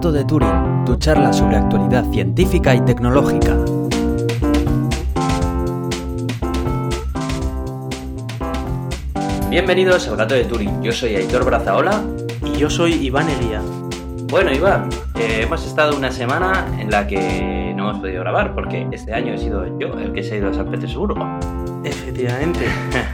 Gato de Turing, tu charla sobre actualidad científica y tecnológica. Bienvenidos al Gato de Turing. Yo soy Aitor Brazaola. Y yo soy Iván Eguía. Bueno, Iván, eh, hemos estado una semana en la que no hemos podido grabar porque este año he sido yo el que se ha ido a San Petersburgo. Efectivamente.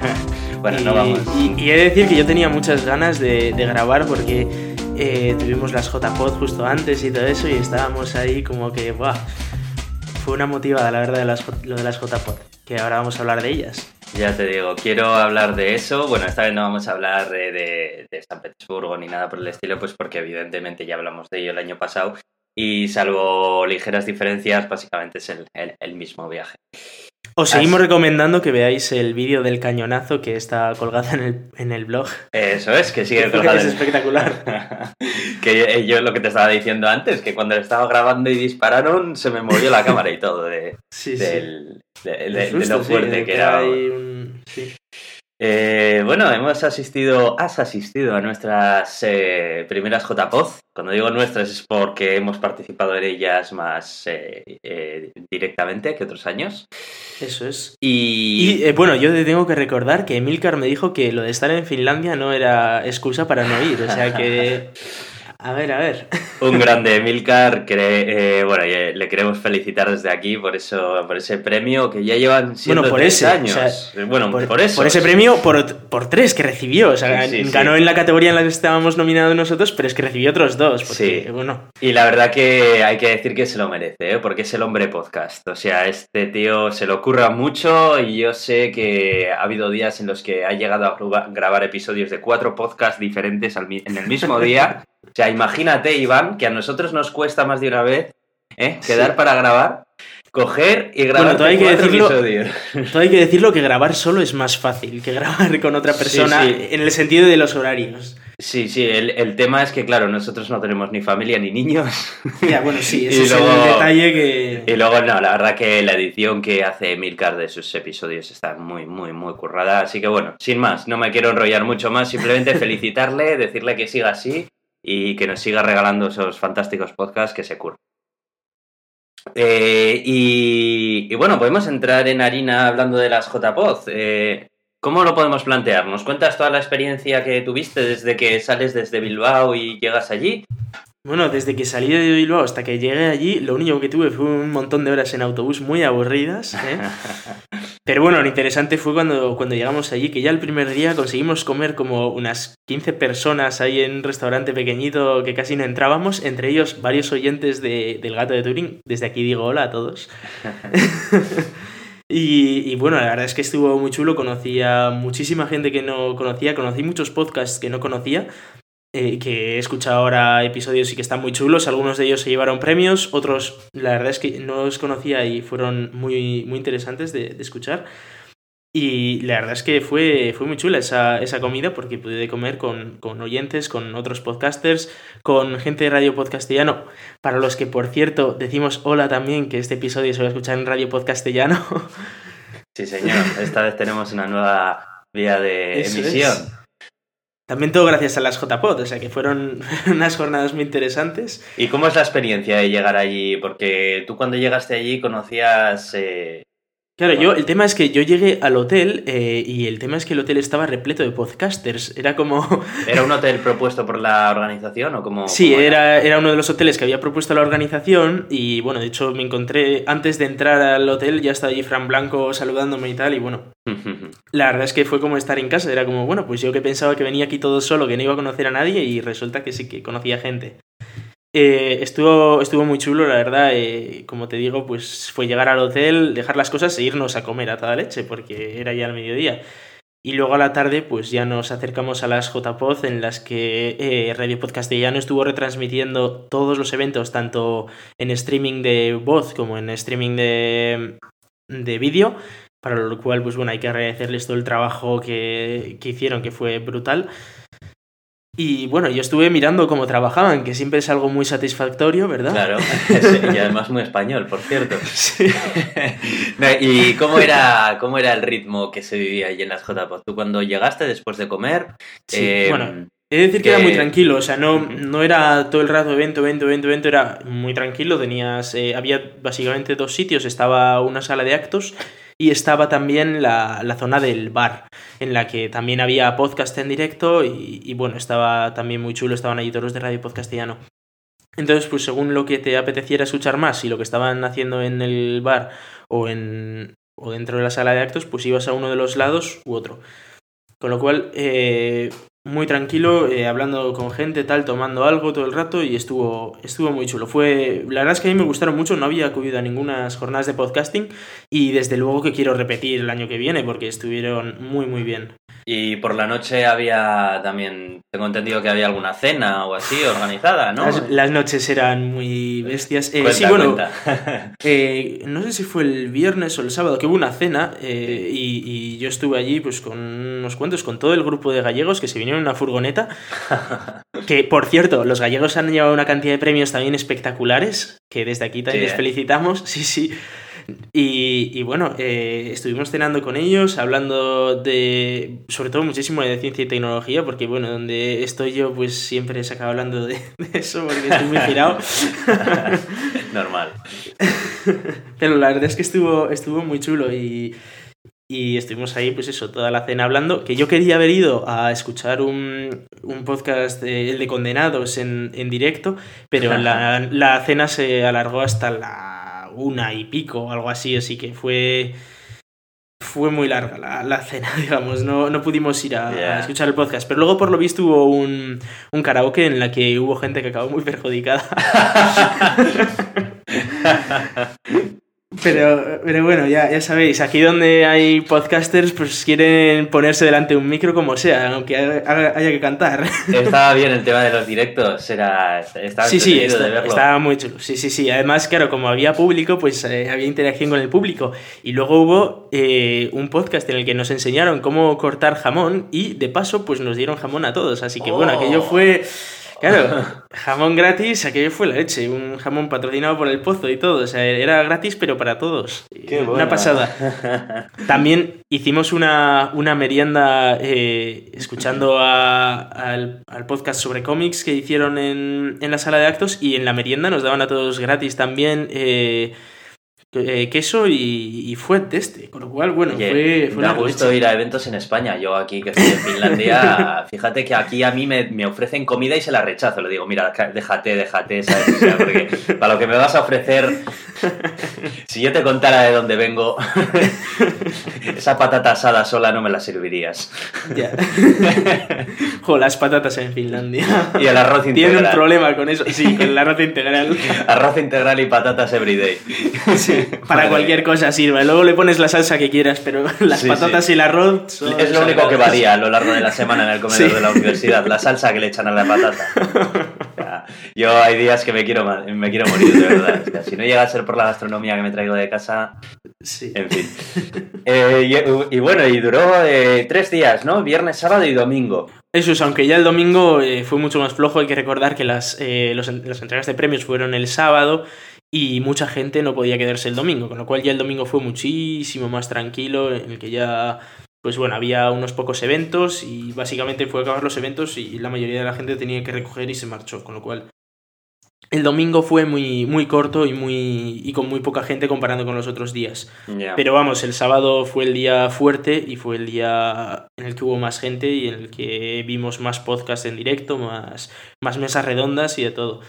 bueno, y, no vamos. Y, y he de decir que yo tenía muchas ganas de, de grabar porque eh, tuvimos las JPod justo antes y todo eso y estábamos ahí como que, ¡buah! Fue una motivada, la verdad, de las, lo de las JPod, que ahora vamos a hablar de ellas. Ya te digo, quiero hablar de eso. Bueno, esta vez no vamos a hablar de, de, San Petersburgo ni nada por el estilo, pues porque evidentemente ya hablamos de ello el año pasado y salvo ligeras diferencias, básicamente es el, el mismo viaje. Os seguimos Así. recomendando que veáis el vídeo del cañonazo que está colgado en el, en el blog. Eso es, que sigue colgado. Es espectacular. que yo lo que te estaba diciendo antes, que cuando estaba grabando y dispararon, se me movió la cámara y todo de, sí, del, sí. de, de, de, lo fuerte sí, que era. Un... Sí. Eh, bueno, hemos asistido, has asistido a nuestras eh, primeras JPOZ. Cuando digo nuestras es porque hemos participado en ellas más eh, eh directamente que otros años. Eso es. Y, y eh, bueno, yo te tengo que recordar que Emilcar me dijo que lo de estar en Finlandia no era excusa para no ir. O sea que. A ver, a ver. Un grande Emilcar, eh, bueno, le queremos felicitar desde aquí por eso, por ese premio que ya llevan siendo bueno, por tres ese, años. O sea, bueno, por, por, eso. Por ese premio, por, por tres que recibió. O sea, sí, sí, ganó sí. en la categoría en la que estábamos nominados nosotros, pero es que recibió otros dos. Porque, sí. bueno. Y la verdad que hay que decir que se lo merece, ¿eh? porque es el hombre podcast. O sea, este tío se lo ocurra mucho y yo sé que ha habido días en los que ha llegado a grabar episodios de cuatro podcasts diferentes en el mismo día. O sea, imagínate, Iván, que a nosotros nos cuesta más de una vez ¿eh? quedar sí. para grabar, coger y grabar bueno, todo hay que decirlo, episodios. Todo hay que decirlo que grabar solo es más fácil que grabar con otra persona sí, sí. en el sentido de los horarios. Sí, sí, el, el, tema es que, claro, nosotros no tenemos ni familia ni niños. Ya, bueno, sí, ese es luego, el detalle que... Y luego, no, la verdad que la edición que hace Milcar de sus episodios está muy, muy, muy currada. Así que, bueno, sin más, no me quiero enrollar mucho más, simplemente felicitarle, decirle que siga así y que nos siga regalando esos fantásticos podcasts que se curran. Eh, y, y, bueno, podemos entrar en harina hablando de las JPOZ. Eh, ¿Cómo lo podemos plantear? ¿Nos cuentas toda la experiencia que tuviste desde que sales desde Bilbao y llegas allí? Bueno, desde que salí de Bilbao hasta que llegué allí, lo único que tuve fue un montón de horas en autobús muy aburridas. ¿eh? Pero bueno, lo interesante fue cuando, cuando llegamos allí, que ya el primer día conseguimos comer como unas 15 personas ahí en un restaurante pequeñito que casi no entrábamos, entre ellos varios oyentes de, del gato de Turing. Desde aquí digo hola a todos. y, y, bueno, la verdad es que estuvo muy chulo, conocí a muchísima gente que no conocía, conocí muchos podcasts que no conocía eh, que he escuchado ahora episodios y que están muy chulos. Algunos de ellos se llevaron premios, otros la verdad es que no los conocía y fueron muy, muy interesantes de, de escuchar. Y la verdad es que fue, fue muy chula esa, esa comida porque pude comer con, con, oyentes, con otros podcasters, con gente de Radio Podcastellano, para los que, por cierto, decimos hola también, que este episodio se va a escuchar en Radio Podcastellano. Sí, señor. Esta vez tenemos una nueva vía de Eso emisión. Es. También todo gracias a las JPod, o sea que fueron unas jornadas muy interesantes. ¿Y cómo es la experiencia de llegar allí? Porque tú cuando llegaste allí conocías... Eh... Claro, yo, el tema es que yo llegué al hotel eh, y el tema es que el hotel estaba repleto de podcasters. Era como. ¿Era un hotel propuesto por la organización o como.? Sí, era, era uno de los hoteles que había propuesto la organización. Y bueno, de hecho me encontré. Antes de entrar al hotel ya estaba allí Fran Blanco saludándome y tal. Y bueno, la verdad es que fue como estar en casa. Era como, bueno, pues yo que pensaba que venía aquí todo solo, que no iba a conocer a nadie. Y resulta que sí que conocía gente. Eh, estuvo, estuvo muy chulo, la verdad. Eh, como te digo, pues fue llegar al hotel, dejar las cosas e irnos a comer a toda leche, porque era ya el mediodía. Y luego a la tarde, pues ya nos acercamos a las JPOZ, en las que eh, Radio Podcastellano estuvo retransmitiendo todos los eventos, tanto en streaming de voz como en streaming de, de vídeo. Para lo cual, pues bueno, hay que agradecerles todo el trabajo que, que hicieron, que fue brutal. Y bueno, yo estuve mirando cómo trabajaban, que siempre es algo muy satisfactorio, ¿verdad? Claro, sí, y además muy español, por cierto. Sí. ¿Y cómo era, cómo era el ritmo que se vivía allí en las JPOD? Tú cuando llegaste después de comer, sí, eh, bueno, He de decir que, era muy tranquilo, o sea, no, no era todo el rato evento, evento, evento, evento, era muy tranquilo, tenías, eh, había básicamente dos sitios, estaba una sala de actos y estaba también la, la, zona del bar, en la que también había podcast en directo y, bueno, estaba también muy chulo, estaban allí todos de Radio Podcastiano. Entonces, pues según lo que te apeteciera escuchar más y lo que estaban haciendo en el bar o, en, o dentro de la sala de actos, pues ibas a uno de los lados u otro. Con lo cual, eh, muy tranquilo, eh, hablando con gente, tal, tomando algo todo el rato y estuvo, estuvo muy chulo. Fue, la verdad es que a mí me gustaron mucho, no había acudido a ninguna jornadas de podcasting y desde luego que quiero repetir el año que viene porque estuvieron muy, muy bien. Y por la noche había también, tengo entendido que había alguna cena o así organizada, ¿no? Las, las noches eran muy bestias. Eh, Cuenta, sí, bueno, eh, no sé si fue el viernes o el sábado que hubo una cena eh, y, y yo estuve allí pues con unos cuentos, con todo el grupo de gallegos que se vinieron en una furgoneta. Que, por cierto, los gallegos han llevado una cantidad de premios también espectaculares, que desde aquí también Sí, les ¿eh? felicitamos. Sí, sí. Y, y bueno, eh, estuvimos cenando con ellos, hablando de, sobre todo muchísimo de ciencia y tecnología, porque bueno, donde estoy yo, pues siempre se acaba hablando de, de eso, porque estoy muy girado. Normal. Pero la verdad es que estuvo, estuvo muy chulo y, y estuvimos ahí, pues eso, toda la cena hablando. Que yo quería haber ido a escuchar un, un podcast, eh, el de Condenados, en, en directo, pero la, la cena se alargó hasta la una y pico o algo así, así que fue. Fue muy larga la, la cena, digamos, no, no pudimos ir a, a escuchar el podcast. Pero luego, por lo visto, hubo un, un karaoke en la que hubo gente que acabó muy perjudicada. Pero, pero bueno, ya, ya sabéis, aquí donde hay podcasters, pues quieren ponerse delante de un micro como sea, aunque haya que cantar. Estaba bien el tema de los directos, era, estaba Sí, sí, entretenido está- de verlo. estaba muy chulo. Sí, sí, sí. Además, claro, como había público, pues eh, había interacción con el público. Y luego hubo eh, un podcast en el que nos enseñaron cómo cortar jamón y de paso, pues nos dieron jamón a todos. Así que bueno, Oh. aquello fue. Claro, jamón gratis, aquello fue la leche. Un jamón patrocinado por el pozo y todo. O sea, era gratis, pero para todos. Qué Una bueno. pasada. También hicimos una, una merienda eh, escuchando a- al, al podcast sobre cómics que hicieron en, en la sala de actos y en la merienda nos daban a todos gratis también eh, eh, queso y, y fue este. Con lo cual, bueno, Oye, fue, fue da una gusto leche. ir a eventos en España. Yo aquí que estoy en Finlandia, fíjate que aquí a mí me, me ofrecen comida y se la rechazo. Le digo, mira, déjate, déjate, ¿sabes? O sea, porque para lo que me vas a ofrecer, si yo te contara de dónde vengo, esa patata asada sola no me la servirías. Ya. Jo, las patatas en Finlandia. Y el arroz Tienen un integral. problema con eso. Sí, con el arroz integral. Arroz integral y patatas everyday. Sí, para cualquier cosa sirve. Luego le pones la salsa que quieras, pero las Sí, patatas sí. y el arroz son Es lo único que varía a lo largo de la semana en el comedor Sí. de la universidad, la salsa que le echan a la patata. O sea, yo hay días que me quiero, me quiero morir, de verdad. O sea, si no llega a ser por la gastronomía que me traigo de casa, Sí. en fin. Eh, y, y bueno, y duró eh, tres días, ¿no? Viernes, sábado y domingo. Eso es, aunque ya el domingo eh, fue mucho más flojo, hay que recordar que las, eh, los las entregas de premios fueron el sábado y mucha gente no podía quedarse el domingo, con lo cual ya el domingo fue muchísimo más tranquilo, en el que ya, pues bueno, había unos pocos eventos y básicamente fue a acabar los eventos y la mayoría de la gente tenía que recoger y se marchó, con lo cual el domingo fue muy, muy corto y, muy, y con muy poca gente comparando con los otros días. Pero vamos, el sábado fue el día fuerte y fue el día en el que hubo más gente y en el que vimos más podcasts en directo, más, más mesas redondas y de todo.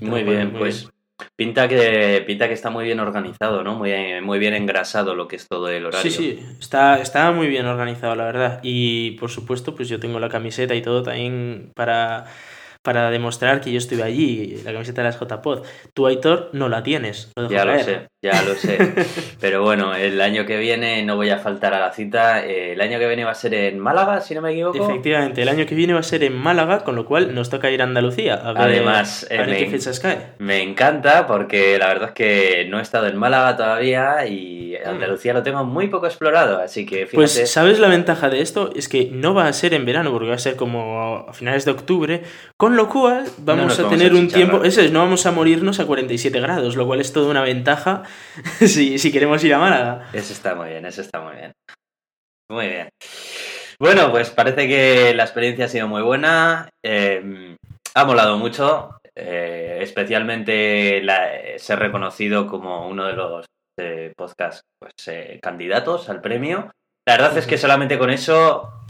Muy Pero bueno, bien, muy pues pinta que pinta que está muy bien organizado, ¿no? Muy, muy bien engrasado lo que es todo el horario. Sí, sí, está, está muy bien organizado, la verdad. Y por supuesto, pues yo tengo la camiseta y todo también para, para demostrar que yo estuve allí, la camiseta de las JPod. Tú, Aitor, no la tienes. lo Ya lo sé, ya lo sé. Pero bueno, el año que viene no voy a faltar a la cita. Eh, El año que viene va a ser en Málaga, si no me equivoco. Efectivamente, el año que viene va a ser en Málaga, con lo cual nos toca ir a Andalucía. A ver, Además, a ver qué me- fechas cae. Me encanta porque la verdad es que no he estado en Málaga todavía y Andalucía lo tengo muy poco explorado, así que fíjate. Pues, ¿sabes la ventaja de esto? Es que no va a ser en verano, porque va a ser como a finales de octubre, con lo cual vamos a vamos tener a un tiempo, eso es, no vamos a morirnos a 47 grados, lo cual es toda una ventaja si, si queremos ir a Málaga. Eso está muy bien, eso está muy bien. Muy bien. Bueno, pues parece que la experiencia ha sido muy buena. Eh, ha molado mucho. Eh, especialmente la, ser reconocido como uno de los eh, podcasts pues, eh, candidatos al premio. La verdad es que solamente con eso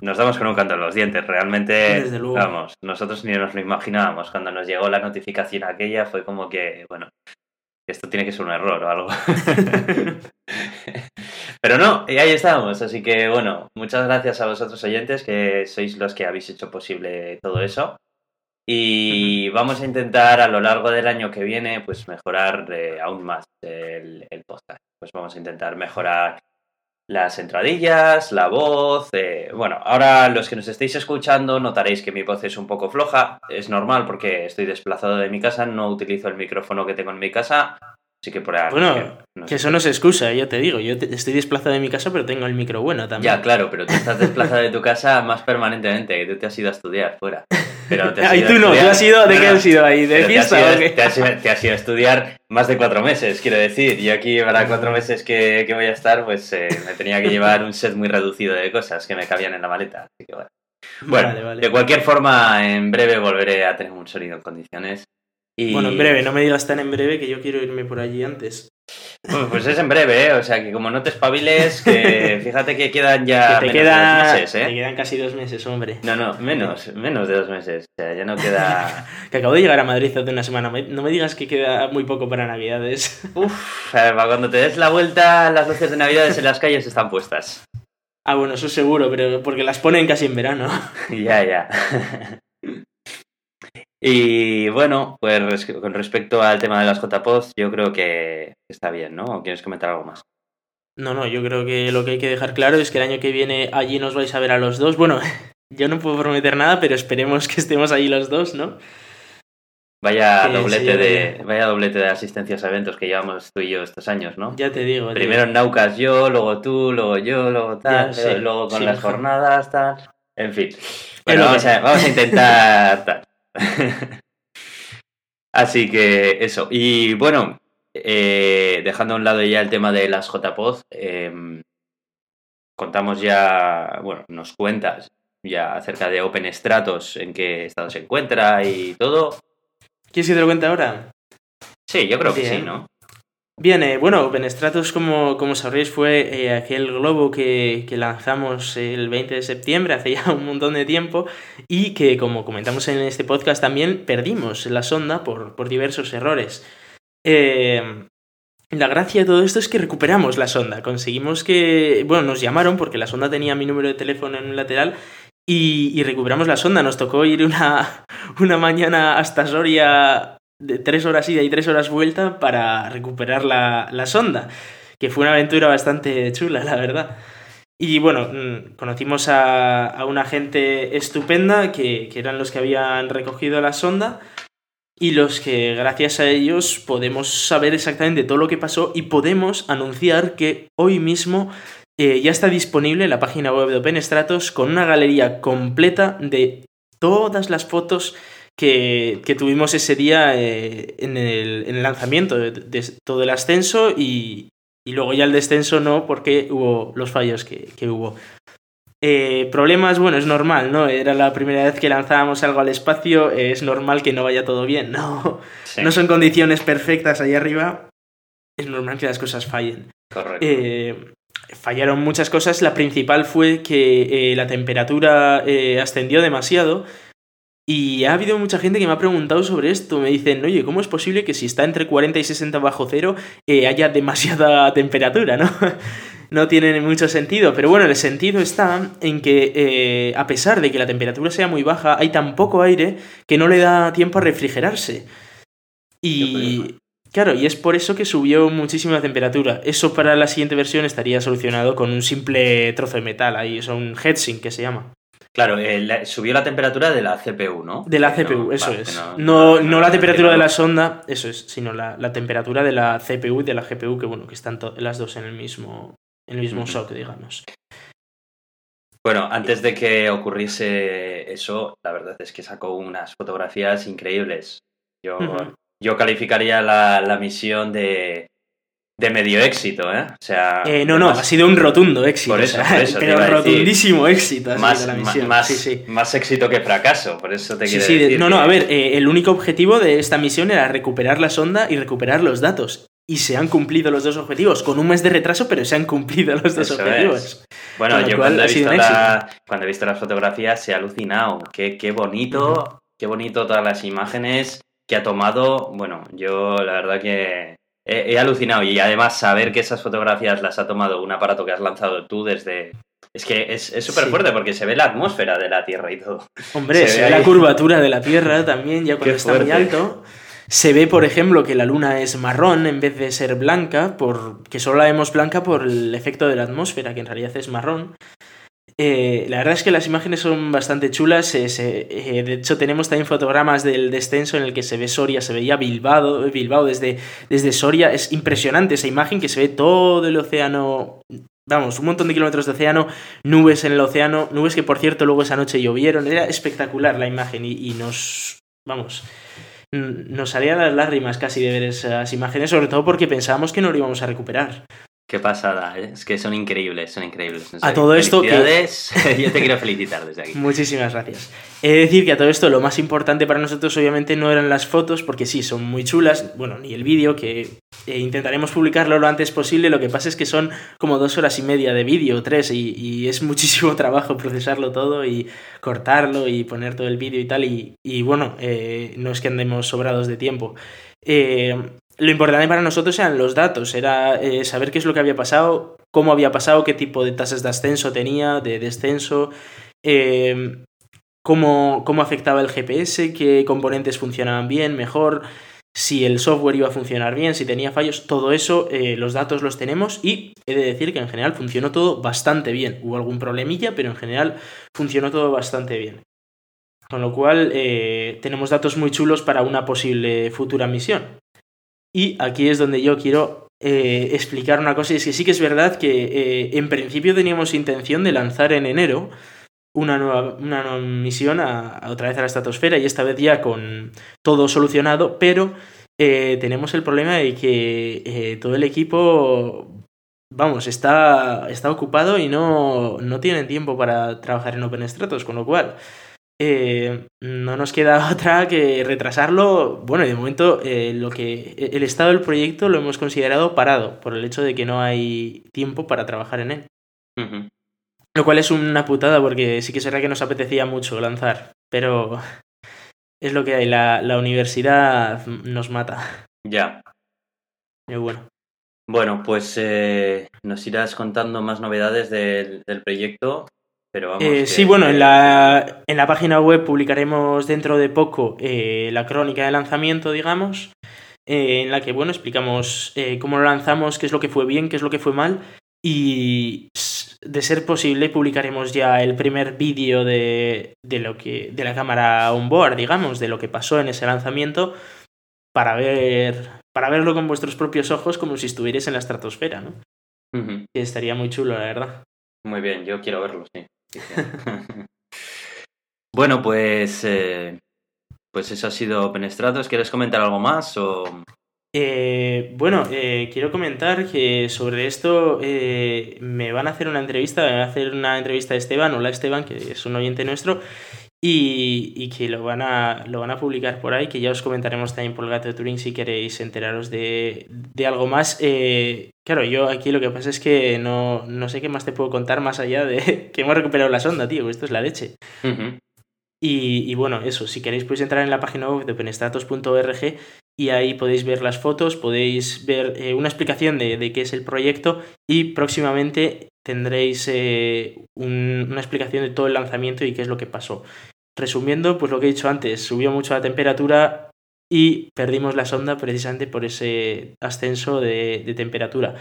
nos damos con un canto en los dientes. Realmente, vamos, nosotros ni nos lo imaginábamos. Cuando nos llegó la notificación aquella fue como que, bueno, esto tiene que ser un error o algo. Pero no, y ahí estamos. Así que bueno, muchas gracias a vosotros oyentes que sois los que habéis hecho posible todo eso. Y vamos a intentar a lo largo del año que viene, pues mejorar eh, aún más el, el, podcast. Pues vamos a intentar mejorar las entradillas, la voz. Eh, bueno, ahora los que nos estéis escuchando notaréis que mi voz es un poco floja. Es normal porque estoy desplazado de mi casa, no utilizo el micrófono que tengo en mi casa. Así que por ahí. Bueno, que, eso no se excusa, yo te digo. Yo estoy desplazado de mi casa, pero tengo el micro bueno también. Ya, claro, pero tú estás desplazado de tu casa más permanentemente, que tú te has ido a estudiar fuera. Pero te tú no, ¿tú has ido? ¿De qué has ido ahí? ¿De fiesta te has, ido, te, has, ido, a estudiar más de cuatro meses, quiero decir. Y aquí para cuatro meses que, que voy a estar, pues eh, me tenía que llevar un set muy reducido de cosas que me cabían en la maleta. Así que bueno. Bueno, de cualquier forma, en breve volveré a tener un sonido en condiciones. Bueno, en breve, no me digas tan en breve que yo quiero irme por allí antes. Pues, es en breve, ¿eh? O sea, que como no te espabiles, que fíjate que quedan ya te menos de dos meses, ¿eh? Te quedan casi dos meses, hombre. No, no, menos, menos de dos meses. O sea, ya no queda... que acabo de llegar a Madrid hace una semana. No me digas que queda muy poco para Navidades. Uf, cuando te des la vuelta, las luces de Navidades en las calles están puestas. Ah, bueno, eso seguro, pero porque las ponen casi en verano. ya, ya. Y bueno, pues con respecto al tema de las JPOZ, yo creo que está bien, ¿no? ¿O quieres comentar algo más? No, no, yo creo que lo que hay que dejar claro es que el año que viene allí nos vais a ver a los dos. Bueno, yo no puedo prometer nada, pero esperemos que estemos allí los dos, ¿no? Vaya doblete de, vaya doblete de asistencias a eventos que llevamos tú y yo estos años, ¿no? Ya te digo. Primero en Naucas yo, luego tú, luego yo, luego tal, luego con las jornadas, tal. En fin. Bueno, vamos a, vamos a intentar tal. Así que eso. Y bueno, eh, dejando a un lado ya el tema de las JPOZ, em, contamos ya, bueno, nos cuentas ya acerca de Open Stratos, en qué estado se encuentra y todo. ¿Quieres que te lo cuente ahora? Sí, yo creo que sí, ¿no? Bien, eh, bueno, OpenStratos, como, como sabréis, fue eh, aquel globo que, que, lanzamos el 20 de septiembre, hace ya un montón de tiempo, y que, como comentamos en este podcast, también perdimos la sonda por, por diversos errores. Eh, la gracia de todo esto es que recuperamos la sonda. Conseguimos que. Bueno, nos llamaron porque la sonda tenía mi número de teléfono en un lateral y, y recuperamos la sonda. Nos tocó ir una, una mañana hasta Soria de tres horas ida y tres horas vuelta para recuperar la, la sonda, que fue una aventura bastante chula, la verdad. Y bueno, mm, conocimos a, a una gente estupenda que, que, eran los que habían recogido la sonda y los que gracias a ellos podemos saber exactamente todo lo que pasó y podemos anunciar que hoy mismo eh, ya está disponible la página web de OpenStratos con una galería completa de todas las fotos que, tuvimos ese día eh, en, el, en, el, lanzamiento de, todo el ascenso y, y, luego ya el descenso no, porque hubo los fallos que, que hubo. Eh, problemas, bueno, es normal, ¿no? Era la primera vez que lanzábamos algo al espacio, es normal que no vaya todo bien, ¿no? No son condiciones perfectas ahí arriba, es normal que las cosas fallen. Correcto. Eh, fallaron muchas cosas, la principal fue que la temperatura ascendió demasiado y ha habido mucha gente que me ha preguntado sobre esto. Me dicen, oye, ¿cómo es posible que si está entre 40 y 60 bajo cero eh, haya demasiada temperatura, no? no tiene mucho sentido. Pero bueno, el sentido está en que eh, a pesar de que la temperatura sea muy baja, hay tan poco aire que no le da tiempo a refrigerarse. Y... Claro, y es por eso que subió muchísimo la temperatura. Eso para la siguiente versión estaría solucionado con un simple trozo de metal ahí, es un heatsink que se llama. Claro, eh, subió la temperatura de la CPU, ¿no? De la CPU, eso es. No, no, la temperatura de la sonda, eso es, sino la, temperatura de la CPU y de la GPU, que bueno, que están las dos en el mismo, en el mismo shock, digamos. Bueno, antes de que ocurriese eso, la verdad es que sacó unas fotografías increíbles. Yo, yo calificaría la, la misión de, de medio éxito, ¿eh? O sea. Eh, no, no, ha sido un rotundo éxito. Por eso, o sea, por eso te pero decir. rotundísimo éxito. ha Más, la ma- misión. más, sí, sí. más éxito que fracaso, por eso te Sí, quiero sí, de- decir. no, no, a ver, eh, el único objetivo de esta misión era recuperar la sonda y recuperar los datos. Y se han cumplido los dos objetivos, con un mes de retraso, pero se han cumplido los dos Eso objetivos. es. Bueno, yo cuando he, ha visto la- cuando he visto las fotografías he alucinado. Qué, qué bonito, qué bonito todas las imágenes que ha tomado. Bueno, yo la verdad que he, he alucinado. Y además saber que esas fotografías las ha tomado un aparato que has lanzado tú desde... Es que es es súper Sí. fuerte porque se ve la atmósfera de la Tierra y todo. Hombre, Se se, ve ve la curvatura de la Tierra también, ya cuando Qué está muy alto. Se ve, por ejemplo, que la luna es marrón en vez de ser blanca, por, que solo la vemos blanca por el efecto de la atmósfera, que en realidad es marrón. Eh, la verdad es que las imágenes son bastante chulas. eh, eh, de hecho, tenemos también fotogramas del descenso en el que se ve Soria, se veía Bilbao, Bilbao desde, desde Soria. Es impresionante esa imagen que se ve todo el océano. Vamos, un montón de kilómetros de océano, nubes en el océano, nubes que por cierto luego esa noche llovieron. Era espectacular la imagen y, nos. Vamos. Nos salían las lágrimas casi de ver esas imágenes, sobre todo porque pensábamos que no lo íbamos a recuperar. Qué pasada, ¿eh? es que son increíbles, son increíbles. A todo esto que-. Yo te quiero felicitar desde aquí. Muchísimas gracias. He de decir que a todo esto lo más importante para nosotros obviamente no eran las fotos, porque sí, son muy chulas, bueno, ni el vídeo, que eh, intentaremos publicarlo lo antes posible, lo que pasa es que son como dos horas y media de vídeo, tres, y, y es muchísimo trabajo procesarlo todo y cortarlo y poner todo el vídeo y tal, y, y bueno, eh, no es que andemos sobrados de tiempo. Eh, lo importante para nosotros eran los datos, era eh, saber qué es lo que había pasado, cómo había pasado, qué tipo de tasas de ascenso tenía, de descenso, eh, cómo, cómo afectaba el GPS, qué componentes funcionaban bien, mejor, si el software iba a funcionar bien, si tenía fallos, todo eso, eh, los datos los tenemos y he de decir que en general funcionó todo bastante bien. Hubo algún problemilla, pero en general funcionó todo bastante bien. Con lo cual, eh, tenemos datos muy chulos para una posible futura misión. Y aquí es donde yo quiero eh, explicar una cosa, y es que sí que es verdad que eh, en principio teníamos intención de lanzar en enero una nueva, una nueva misión a, otra vez a la estratosfera y esta vez ya con todo solucionado, pero eh, tenemos el problema de que todo el equipo, vamos, está, está ocupado y no, no tienen tiempo para trabajar en OpenStratos, con lo cual eh, no nos queda otra que retrasarlo. Bueno, y de momento eh, lo que el estado del proyecto lo hemos considerado parado por el hecho de que no hay tiempo para trabajar en él. Lo cual es una putada porque sí que será que nos apetecía mucho lanzar, pero es lo que hay, la, la universidad nos mata. Ya. Pero bueno. Bueno, pues eh, nos irás contando más novedades del, del proyecto, pero vamos. Eh, que- sí, bueno, en la, en la página web publicaremos dentro de poco eh, la crónica de lanzamiento, digamos, eh, en la que, bueno, explicamos cómo lo lanzamos, qué es lo que fue bien, qué es lo que fue mal, y de ser posible publicaremos ya el primer vídeo de, de lo que de la cámara on board, digamos, de lo que pasó en ese lanzamiento para ver para verlo con vuestros propios ojos como si estuvierais en la estratosfera, ¿no? Que estaría muy chulo, la verdad. Muy bien, yo quiero verlo, sí. Bueno, pues. eh, pues eso ha sido Penestratos. ¿Quieres comentar algo más? Eh, bueno, eh, quiero comentar que sobre esto me van a hacer una entrevista, me van a hacer una entrevista a Esteban, hola Esteban, que es un oyente nuestro, y, y que lo van, a, lo van a publicar por ahí, que ya os comentaremos también por el gato de Turing si queréis enteraros de, de algo más. Eh, claro, yo aquí lo que pasa es que no, no sé qué más te puedo contar más allá de que hemos recuperado la sonda, tío, esto es la leche. Y, y bueno, eso, si queréis podéis entrar en la página web de openstatus.org y ahí podéis ver las fotos, podéis ver eh, una explicación de, de qué es el proyecto y próximamente tendréis eh, un- una explicación de todo el lanzamiento y qué es lo que pasó. Resumiendo, pues lo que he dicho antes, subió mucho la temperatura y perdimos la sonda precisamente por ese ascenso de, de temperatura.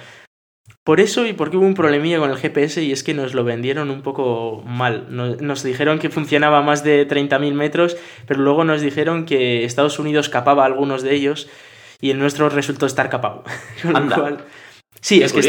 Por eso y porque hubo un problemilla con el GPS y es que nos lo vendieron un poco mal. Nos, nos dijeron que funcionaba a más de 30.000 metros, pero luego nos dijeron que Estados Unidos capaba algunos de ellos y el nuestro resultó estar capado. Con lo cual, Sí, es que,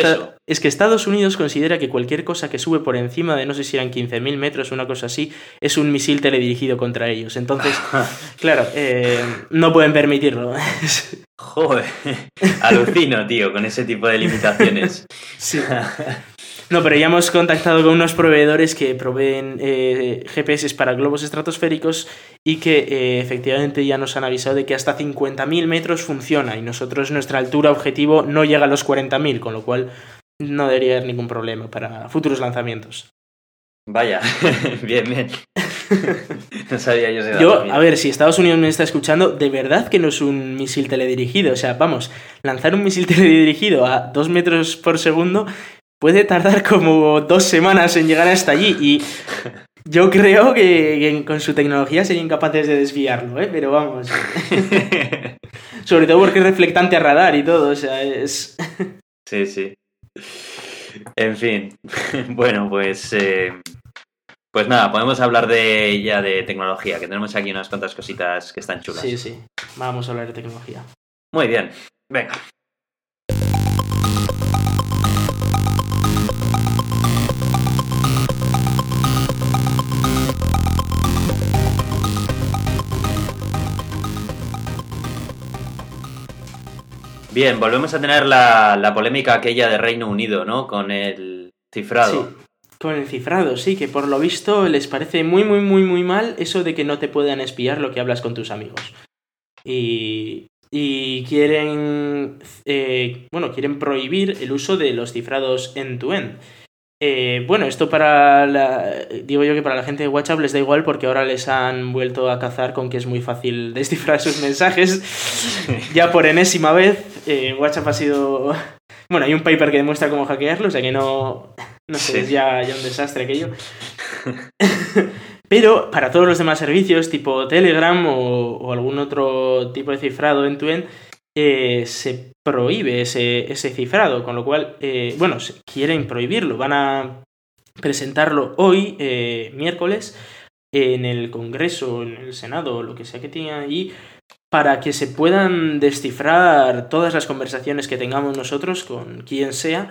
es que, Estados Unidos considera que cualquier cosa que sube por encima de, no sé si eran 15.000 metros o una cosa así, es un misil teledirigido contra ellos. Entonces, claro, eh, no pueden permitirlo. Joder, alucino, tío, con ese tipo de limitaciones. Sí. No, pero ya hemos contactado con unos proveedores que proveen eh, GPS para globos estratosféricos y que eh, efectivamente ya nos han avisado de que hasta 50.000 metros funciona y nosotros nuestra altura objetivo no llega a los 40.000, con lo cual no debería haber ningún problema para futuros lanzamientos. Vaya, bien, bien. no sabía yo ese Yo, a ver, si Estados Unidos me está escuchando, de verdad que no es un misil teledirigido. O sea, vamos, lanzar un misil teledirigido a 2 metros por segundo puede tardar como dos semanas en llegar hasta allí y yo creo que, con su tecnología serían capaces de desviarlo, ¿eh? Pero vamos. Sobre todo porque es reflectante a radar y todo, o sea, es... sí, sí. En fin, bueno, pues... Eh, pues nada, podemos hablar de ya de tecnología, que tenemos aquí unas cuantas cositas que están chulas. Sí, sí, vamos a hablar de tecnología. Muy bien, venga. Bien, volvemos a tener la, polémica aquella de Reino Unido, ¿no? Con el cifrado. Sí, con el cifrado, sí, que por lo visto les parece muy, muy, muy, muy mal eso de que no te puedan espiar lo que hablas con tus amigos. Y, y quieren, eh, bueno, quieren prohibir el uso de los cifrados end-to-end. end to end eh, bueno, esto para la, digo yo que para la gente de WhatsApp les da igual porque ahora les han vuelto a cazar con que es muy fácil descifrar sus mensajes. ya por enésima vez, eh, WhatsApp ha sido... Bueno, hay un paper que demuestra cómo hackearlo, o sea que no... No sé, es ya, ya un desastre aquello. Pero para todos los demás servicios, tipo Telegram o, o algún otro tipo de cifrado en tu end, eh, se prohíbe ese, ese, cifrado, con lo cual, eh, bueno, quieren prohibirlo, van a presentarlo hoy, eh, miércoles, en el Congreso, en el Senado, lo que sea que tengan allí, para que se puedan descifrar todas las conversaciones que tengamos nosotros con quien sea,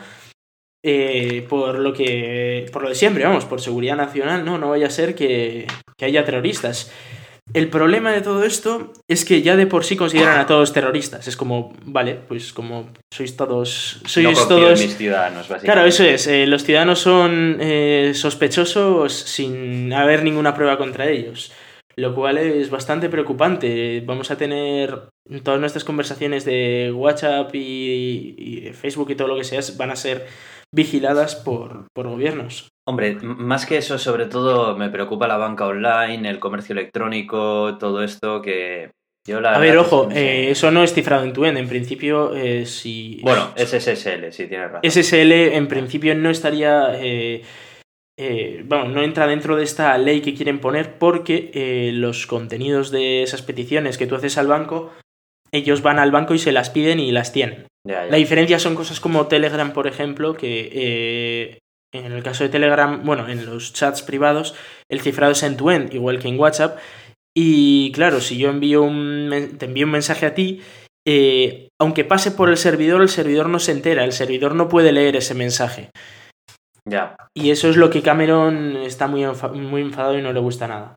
por lo que. por lo de siempre, vamos, por seguridad nacional, no, no vaya a ser que, que haya terroristas. El problema de todo esto es que ya de por sí consideran a todos terroristas. Es como, vale, pues como sois todos. Sois no todos. mis ciudadanos, básicamente. Claro, eso es. Eh, los ciudadanos son eh, sospechosos sin haber ninguna prueba contra ellos. Lo cual es bastante preocupante. Vamos a tener todas nuestras conversaciones de WhatsApp y, y Facebook y todo lo que sea, van a ser vigiladas por, por gobiernos. Hombre, más que eso, sobre todo me preocupa la banca online, el comercio electrónico, todo esto que yo la... A ver, ojo, eh, eso no es cifrado en tu end, en principio eh, si... Bueno, es SSL, sí, tienes razón. SSL en principio no estaría... Eh, bueno, no entra dentro de esta ley que quieren poner porque los contenidos de esas peticiones que tú haces al banco, ellos van al banco y se las piden y las tienen. La diferencia son cosas como Telegram, por ejemplo, que en el caso de Telegram, bueno, en los chats privados, el cifrado es end-to-end, igual que en WhatsApp. Y claro, si yo envío un, te envío un mensaje a ti, eh, aunque pase por el servidor, el servidor no se entera, el servidor no puede leer ese mensaje. Ya. Y eso es lo que Cameron está muy, muy enfadado y no le gusta nada.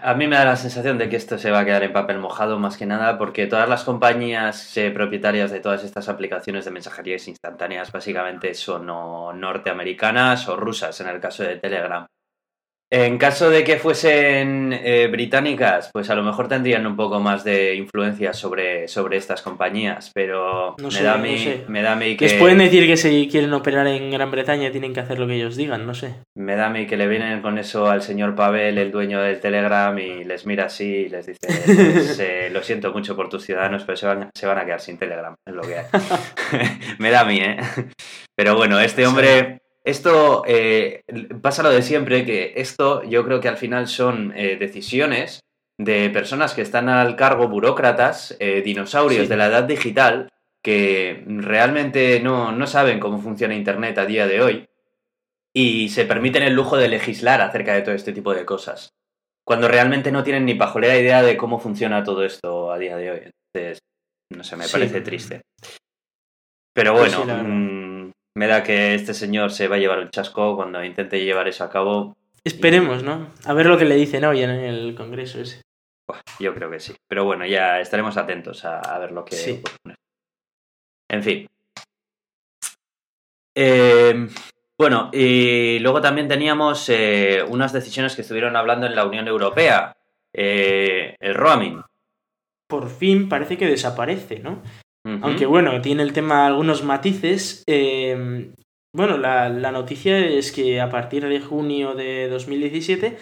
A mí me da la sensación de que esto se va a quedar en papel mojado más que nada porque todas las compañías eh, propietarias de todas estas aplicaciones de mensajerías instantáneas básicamente son norteamericanas o rusas en el caso de Telegram. En caso de que fuesen eh, británicas, pues a lo mejor tendrían un poco más de influencia sobre, sobre estas compañías, pero me, da a mí, me da a mí que... Les pueden decir que si quieren operar en Gran Bretaña tienen que hacer lo que ellos digan, no sé. Me da a mí que le vienen con eso al señor Pavel, el dueño del Telegram, y les mira así y les dice, pues, eh, lo siento mucho por tus ciudadanos, pero se van, se van a quedar sin Telegram, es lo que hay. me da a mí, ¿eh? Pero bueno, este hombre... Esto eh, pasa lo de siempre, que esto yo creo que al final son eh, decisiones de personas que están al cargo, burócratas, eh, dinosaurios de la edad digital, que realmente no, no saben cómo funciona Internet a día de hoy y se permiten el lujo de legislar acerca de todo este tipo de cosas, cuando realmente no tienen ni pajolera idea de cómo funciona todo esto a día de hoy. Entonces, no sé, me parece triste. Pero pues bueno, me da que este señor se va a llevar un chasco cuando intente llevar eso a cabo. Esperemos, ¿no? A ver lo que le dicen hoy en el Congreso ese. yo creo que sí. Pero bueno, ya estaremos atentos a, ver lo que sí. En fin. Eh, bueno, y luego también teníamos eh, unas decisiones que estuvieron hablando en la Unión Europea. Eh, el roaming. Por fin parece que desaparece, ¿no? Aunque bueno, tiene el tema algunos matices. Em, bueno, la, noticia es que a partir de junio de 2017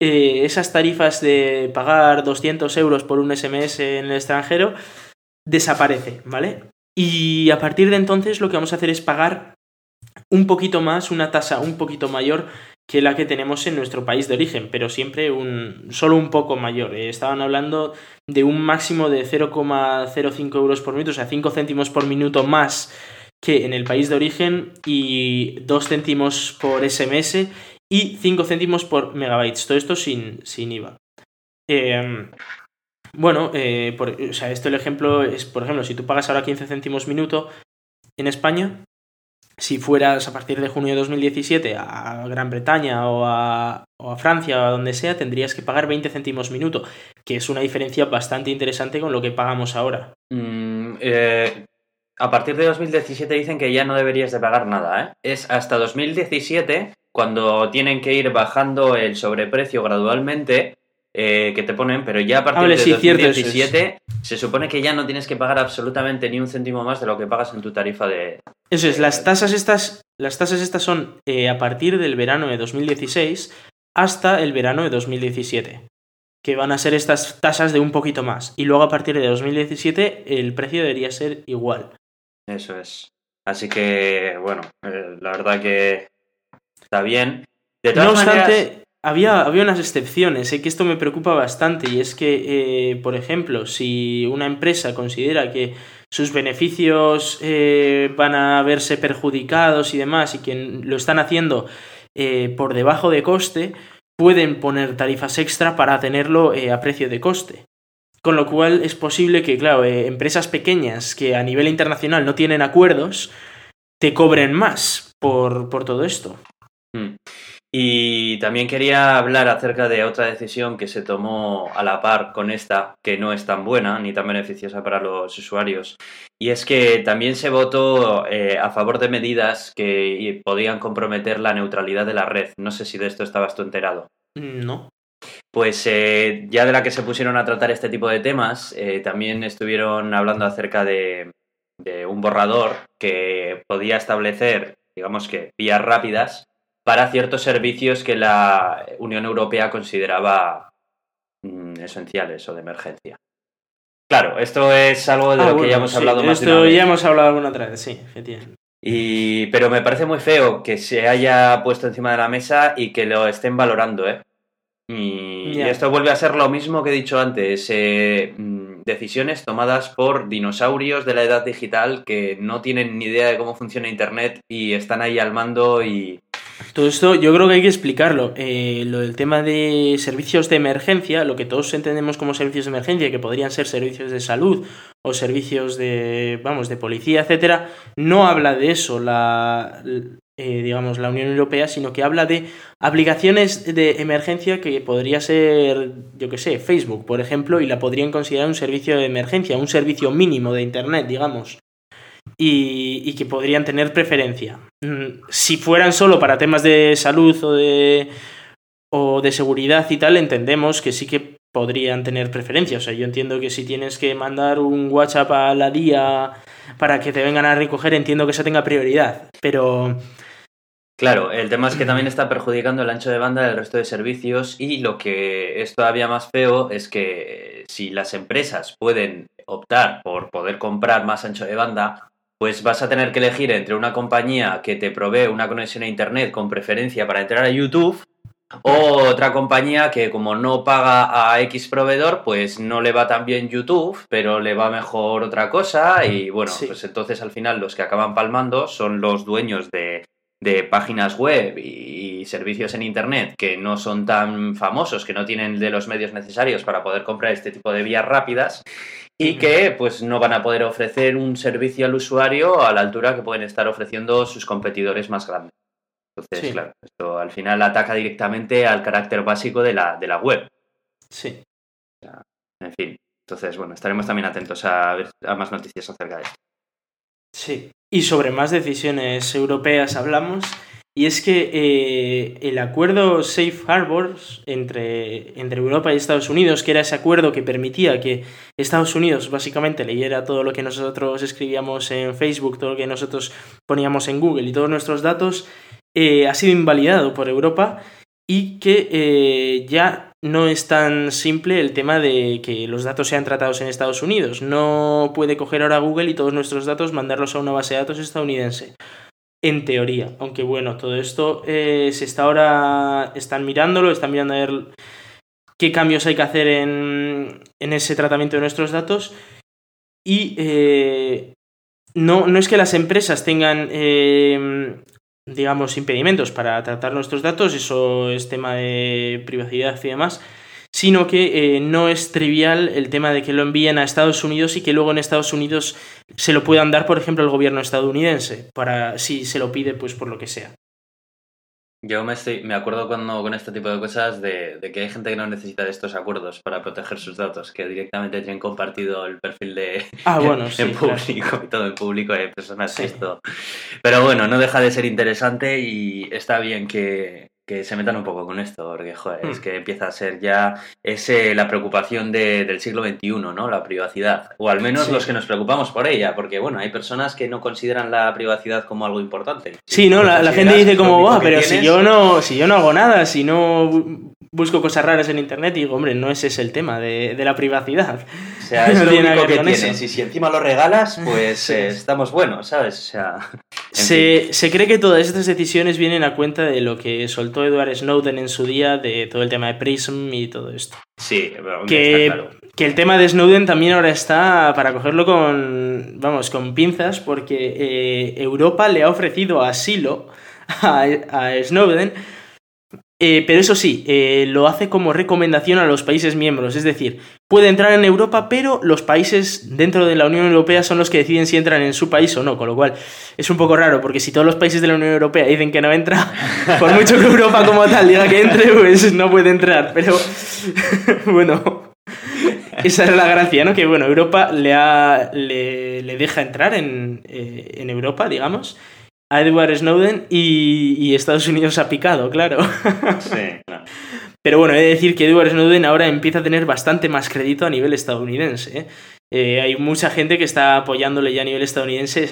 eh, esas tarifas de pagar 200 euros por un SMS en el extranjero desaparece, ¿vale? Y a partir de entonces lo que vamos a hacer es pagar un poquito más, una tasa un poquito mayor que la que tenemos en nuestro país de origen, pero siempre un, solo un poco mayor. Eh, estaban hablando de un máximo de 0,05 euros por minuto, o sea, 5 céntimos por minuto más que en el país de origen y 2 céntimos por SMS y 5 céntimos por megabytes. Todo esto sin, sin IVA. Em, bueno, eh, o sea, esto el ejemplo es, por ejemplo, si tú pagas ahora 15 céntimos minuto en España, si fueras a partir de junio de 2017 a Gran Bretaña o a, Francia o a donde sea, tendrías que pagar 20 céntimos minuto, que es una diferencia bastante interesante con lo que pagamos ahora. Mm, eh, a partir de 2017 dicen que ya no deberías de pagar nada, ¿eh? Es hasta 2017 cuando tienen que ir bajando el sobreprecio gradualmente eh, que te ponen, pero ya a partir de 2017 se supone que ya no tienes que pagar absolutamente ni un céntimo más de lo que pagas en tu tarifa de... Eso es, las tasas estas, las tasas estas son eh, a partir del verano de 2016 hasta el verano de 2017 que van a ser estas tasas de un poquito más. Y luego a partir de 2017 el precio debería ser igual. Eso es. Así que, bueno, eh, la verdad que está bien. De todas no obstante, había, había unas excepciones, sé que esto me preocupa bastante y es que, eh, por ejemplo, si una empresa considera que sus beneficios eh, van a verse perjudicados y demás y que lo están haciendo eh, por debajo de coste, pueden poner tarifas extra para tenerlo a precio de coste. Con lo cual es posible que, claro, empresas pequeñas que a nivel internacional no tienen acuerdos, te cobren más por, por todo esto. Hmm. Y también quería hablar acerca de otra decisión que se tomó a la par con esta, que no es tan buena ni tan beneficiosa para los usuarios. Y es que también se votó eh, a favor de medidas que podían comprometer la neutralidad de la red. No sé si de esto estabas tú enterado. No. Pues eh, ya de la que se pusieron a tratar este tipo de temas, eh, también estuvieron hablando acerca de, de un borrador que podía establecer, digamos que, vías rápidas para ciertos servicios que la Unión Europea consideraba mm, esenciales o de emergencia. Claro, esto es algo de ah, lo que ya hemos hablado más Esto ya hemos hablado alguna otra vez, sí, efectivamente. Y, pero me parece muy feo que se haya puesto encima de la mesa y que lo estén valorando, ¿eh? Y, esto vuelve a ser lo mismo que he dicho antes, eh, mm, decisiones tomadas por dinosaurios de la edad digital que no tienen ni idea de cómo funciona Internet y están ahí al mando y, todo esto yo creo que hay que explicarlo. Eh, lo del tema de servicios de emergencia, lo que todos entendemos como servicios de emergencia, que podrían ser servicios de salud o servicios de, vamos, de policía, etcétera, no habla de eso la, eh, digamos, la Unión Europea, sino que habla de aplicaciones de emergencia que podría ser, yo qué sé, Facebook, por ejemplo, y la podrían considerar un servicio de emergencia, un servicio mínimo de Internet, digamos y, que podrían tener preferencia. Mm, si fueran solo para temas de salud o de, o de seguridad y tal, entendemos que sí que podrían tener preferencia. O sea, yo entiendo que si tienes que mandar un WhatsApp a la día para que te vengan a recoger, entiendo que eso tenga prioridad. Pero. Claro, el tema es que también está perjudicando el ancho de banda del resto de servicios y lo que es todavía más feo es que si las empresas pueden optar por poder comprar más ancho de banda, pues vas a tener que elegir entre una compañía que te provee una conexión a Internet con preferencia para entrar a YouTube o otra compañía que como no paga a X proveedor, pues no le va tan bien YouTube, pero le va mejor otra cosa y bueno, pues entonces al final los que acaban palmando son los dueños de, páginas web y, servicios en Internet que no son tan famosos, que no tienen de los medios necesarios para poder comprar este tipo de vías rápidas y que pues no van a poder ofrecer un servicio al usuario a la altura que pueden estar ofreciendo sus competidores más grandes. Entonces, claro, esto al final ataca directamente al carácter básico de la, de la web. Sí. en fin, entonces, bueno, estaremos también atentos a, ver, a más noticias acerca de esto. Sí, y sobre más decisiones europeas hablamos. Y es que eh, el acuerdo Safe Harbors entre, entre Europa y Estados Unidos, que era ese acuerdo que permitía que Estados Unidos básicamente leyera todo lo que nosotros escribíamos en Facebook, todo lo que nosotros poníamos en Google y todos nuestros datos, eh, ha sido invalidado por Europa y que eh, ya no es tan simple el tema de que los datos sean tratados en Estados Unidos. No puede coger ahora Google y todos nuestros datos mandarlos a una base de datos estadounidense en teoría. Aunque bueno, todo esto eh, se está ahora, están mirándolo, están mirando a ver qué cambios hay que hacer en, en ese tratamiento de nuestros datos. Y eh, no, no, es que las empresas tengan, eh, digamos, impedimentos para tratar nuestros datos, eso es tema de privacidad y demás, sino que eh, no es trivial el tema de que lo envíen a Estados Unidos y que luego en Estados Unidos se lo puedan dar, por ejemplo, al gobierno estadounidense, para si se lo pide, pues por lo que sea. Yo me, estoy, me acuerdo cuando con este tipo de cosas de, que hay gente que no necesita de estos acuerdos para proteger sus datos, que directamente tienen compartido el perfil de ah, bueno, en público y todo en público de personas esto. Pero bueno, no deja de ser interesante y está bien que, que se metan un poco con esto, porque joder, es hmm. que empieza a ser ya ese, la preocupación del siglo XXI, ¿no? La privacidad. O al menos los que nos preocupamos por ella, porque bueno, hay personas que no consideran la privacidad como algo importante. Sí, ¿no? La, gente dice como, va, pero si yo no, si yo no hago nada, si no busco cosas raras en internet, digo, hombre, no ese es el tema de, la privacidad. O sea, es lo único que tienes. Y si encima lo regalas, pues eh, estamos buenos, ¿sabes? O sea. Se, se, cree que todas estas decisiones vienen a cuenta de lo que soltó Edward Snowden en su día, de todo el tema de Prism y todo esto. Sí, que, está claro. que el tema de Snowden también ahora está para cogerlo con, vamos, con pinzas, porque eh, Europa le ha ofrecido asilo a, a Snowden eh, pero eso sí, eh, lo hace como recomendación a los países miembros, es decir, puede entrar en Europa, pero los países dentro de la Unión Europea son los que deciden si entran en su país o no, con lo cual es un poco raro, porque si todos los países de la Unión Europea dicen que no entra, por mucho que Europa como tal diga que entre, pues no puede entrar, pero bueno, esa es la gracia, ¿no? Que bueno, Europa le, ha, le, le deja entrar en, eh, en Europa, digamos a Edward Snowden y, Estados Unidos ha picado, claro. Sí, claro. Pero bueno, he de decir que Edward Snowden ahora empieza a tener bastante más crédito a nivel estadounidense. ¿eh? Eh, hay mucha gente que está apoyándole ya a nivel estadounidense.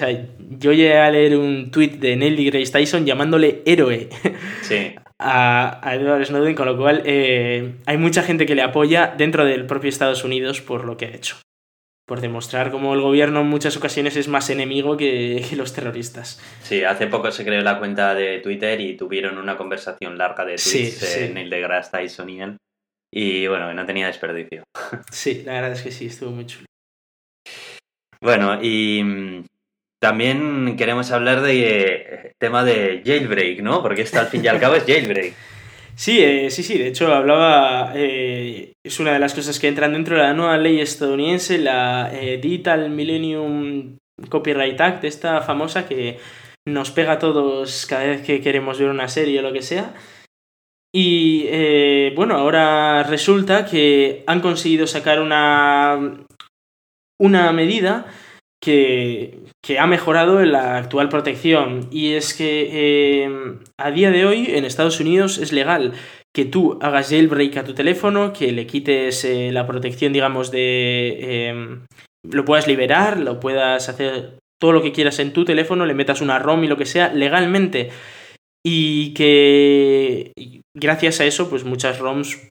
yo llegué a leer un tuit de Neil deGrasse Tyson llamándole héroe a, Edward Snowden, con lo cual eh, hay mucha gente que le apoya dentro del propio Estados Unidos por lo que ha hecho por demostrar cómo el gobierno en muchas ocasiones es más enemigo que, los terroristas. Sí, hace poco se creó la cuenta de Twitter y tuvieron una conversación larga de tweets en el de Tyson y él. Y bueno, no tenía desperdicio. Sí, la verdad es que sí, estuvo muy chulo. Bueno, y mm, también queremos hablar de eh, tema de jailbreak, ¿no? Porque esto al fin y al cabo es jailbreak. Sí, eh, sí, sí, de hecho hablaba, eh, es una de las cosas que entran dentro de la nueva ley estadounidense, la eh, Digital Millennium Copyright Act, esta famosa que nos pega a todos cada vez que queremos ver una serie o lo que sea. Y bueno, ahora resulta que han conseguido sacar una, una medida que, que, ha mejorado la actual protección. Y es que em, a día de hoy en Estados Unidos es legal que tú hagas jailbreak a tu teléfono, que le quites eh, la protección, digamos, de... Em, lo puedas liberar, lo puedas hacer todo lo que quieras en tu teléfono, le metas una ROM y lo que sea, legalmente. Y que gracias a eso, pues muchas ROMs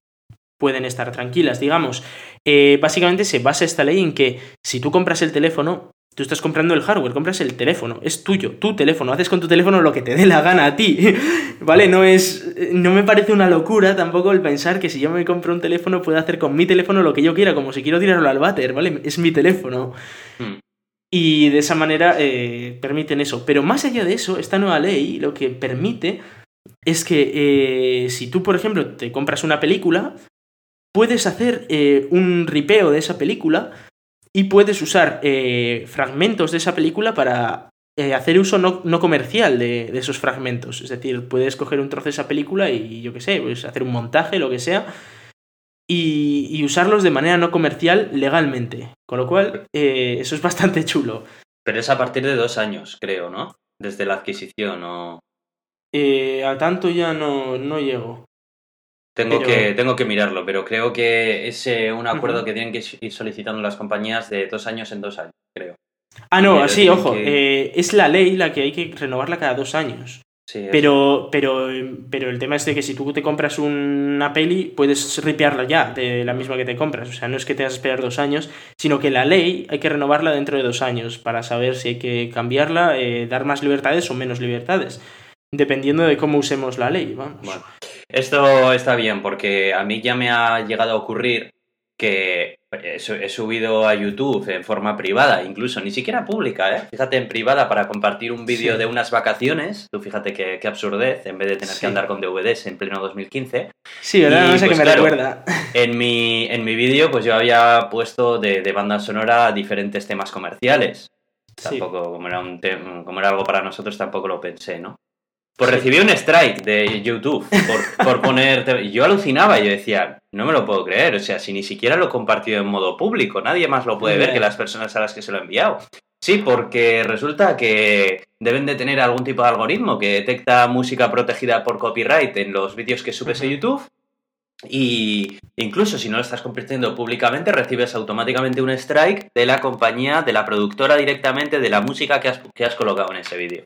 pueden estar tranquilas, digamos. Eh, básicamente se basa esta ley en que si tú compras el teléfono, Tú estás comprando el hardware, compras el teléfono, es tuyo, tu teléfono, haces con tu teléfono lo que te dé la gana a ti, ¿vale? No es, no me parece una locura tampoco el pensar que si yo me compro un teléfono puedo hacer con mi teléfono lo que yo quiera, como si quiero tirarlo al váter, ¿vale? Es mi teléfono. Hmm. Y de esa manera eh, permiten eso. Pero más allá de eso, esta nueva ley lo que permite es que eh, si tú, por ejemplo, te compras una película, puedes hacer eh, un ripeo de esa película y puedes usar eh, fragmentos de esa película para eh, hacer uso no, comercial de, esos fragmentos. Es decir, puedes coger un trozo de esa película y yo qué sé, pues hacer un montaje, lo que sea, y, usarlos de manera no comercial legalmente. Con lo cual, eh, eso es bastante chulo. Pero es a partir de dos años, creo, ¿no? Desde la adquisición o... a tanto ya no, no llego. Tengo, que, tengo que mirarlo, pero creo que es eh, un acuerdo que tienen que ir solicitando las compañías de dos años en dos años, creo. Ah, no, así, ojo, eh, es la ley la que hay que renovarla cada dos años. Sí, pero, pero, pero el tema es de que si tú te compras una peli, puedes ripearla ya de la misma que te compras. O sea, no es que tengas que esperar dos años, sino que la ley hay que renovarla dentro de dos años para saber si hay que cambiarla, eh, dar más libertades o menos libertades dependiendo de cómo usemos la ley. Vamos. Bueno, esto está bien porque a mí ya me ha llegado a ocurrir que he subido a YouTube en forma privada, incluso ni siquiera pública, ¿eh? Fíjate, en privada para compartir un vídeo de unas vacaciones. Tú fíjate qué, absurdez, en vez de tener que andar con DVDs en pleno 2015. Sí, ¿verdad? no sé pues, qué me recuerda. En mi, en mi vídeo, pues yo había puesto de, de banda sonora diferentes temas comerciales. Tampoco, como, era un como era algo para nosotros, tampoco lo pensé, ¿no? Pues recibí un strike de YouTube por, por poner... Yo alucinaba, yo decía, no me lo puedo creer, o sea, si ni siquiera lo he compartido en modo público, nadie más lo puede ver que las personas a las que se lo he enviado. Sí, porque resulta que deben de tener algún tipo de algoritmo que detecta música protegida por copyright en los vídeos que subes a YouTube. Y incluso si no lo estás compartiendo públicamente, recibes automáticamente un strike de la compañía, de la productora directamente, de la música que has, que has colocado en ese vídeo.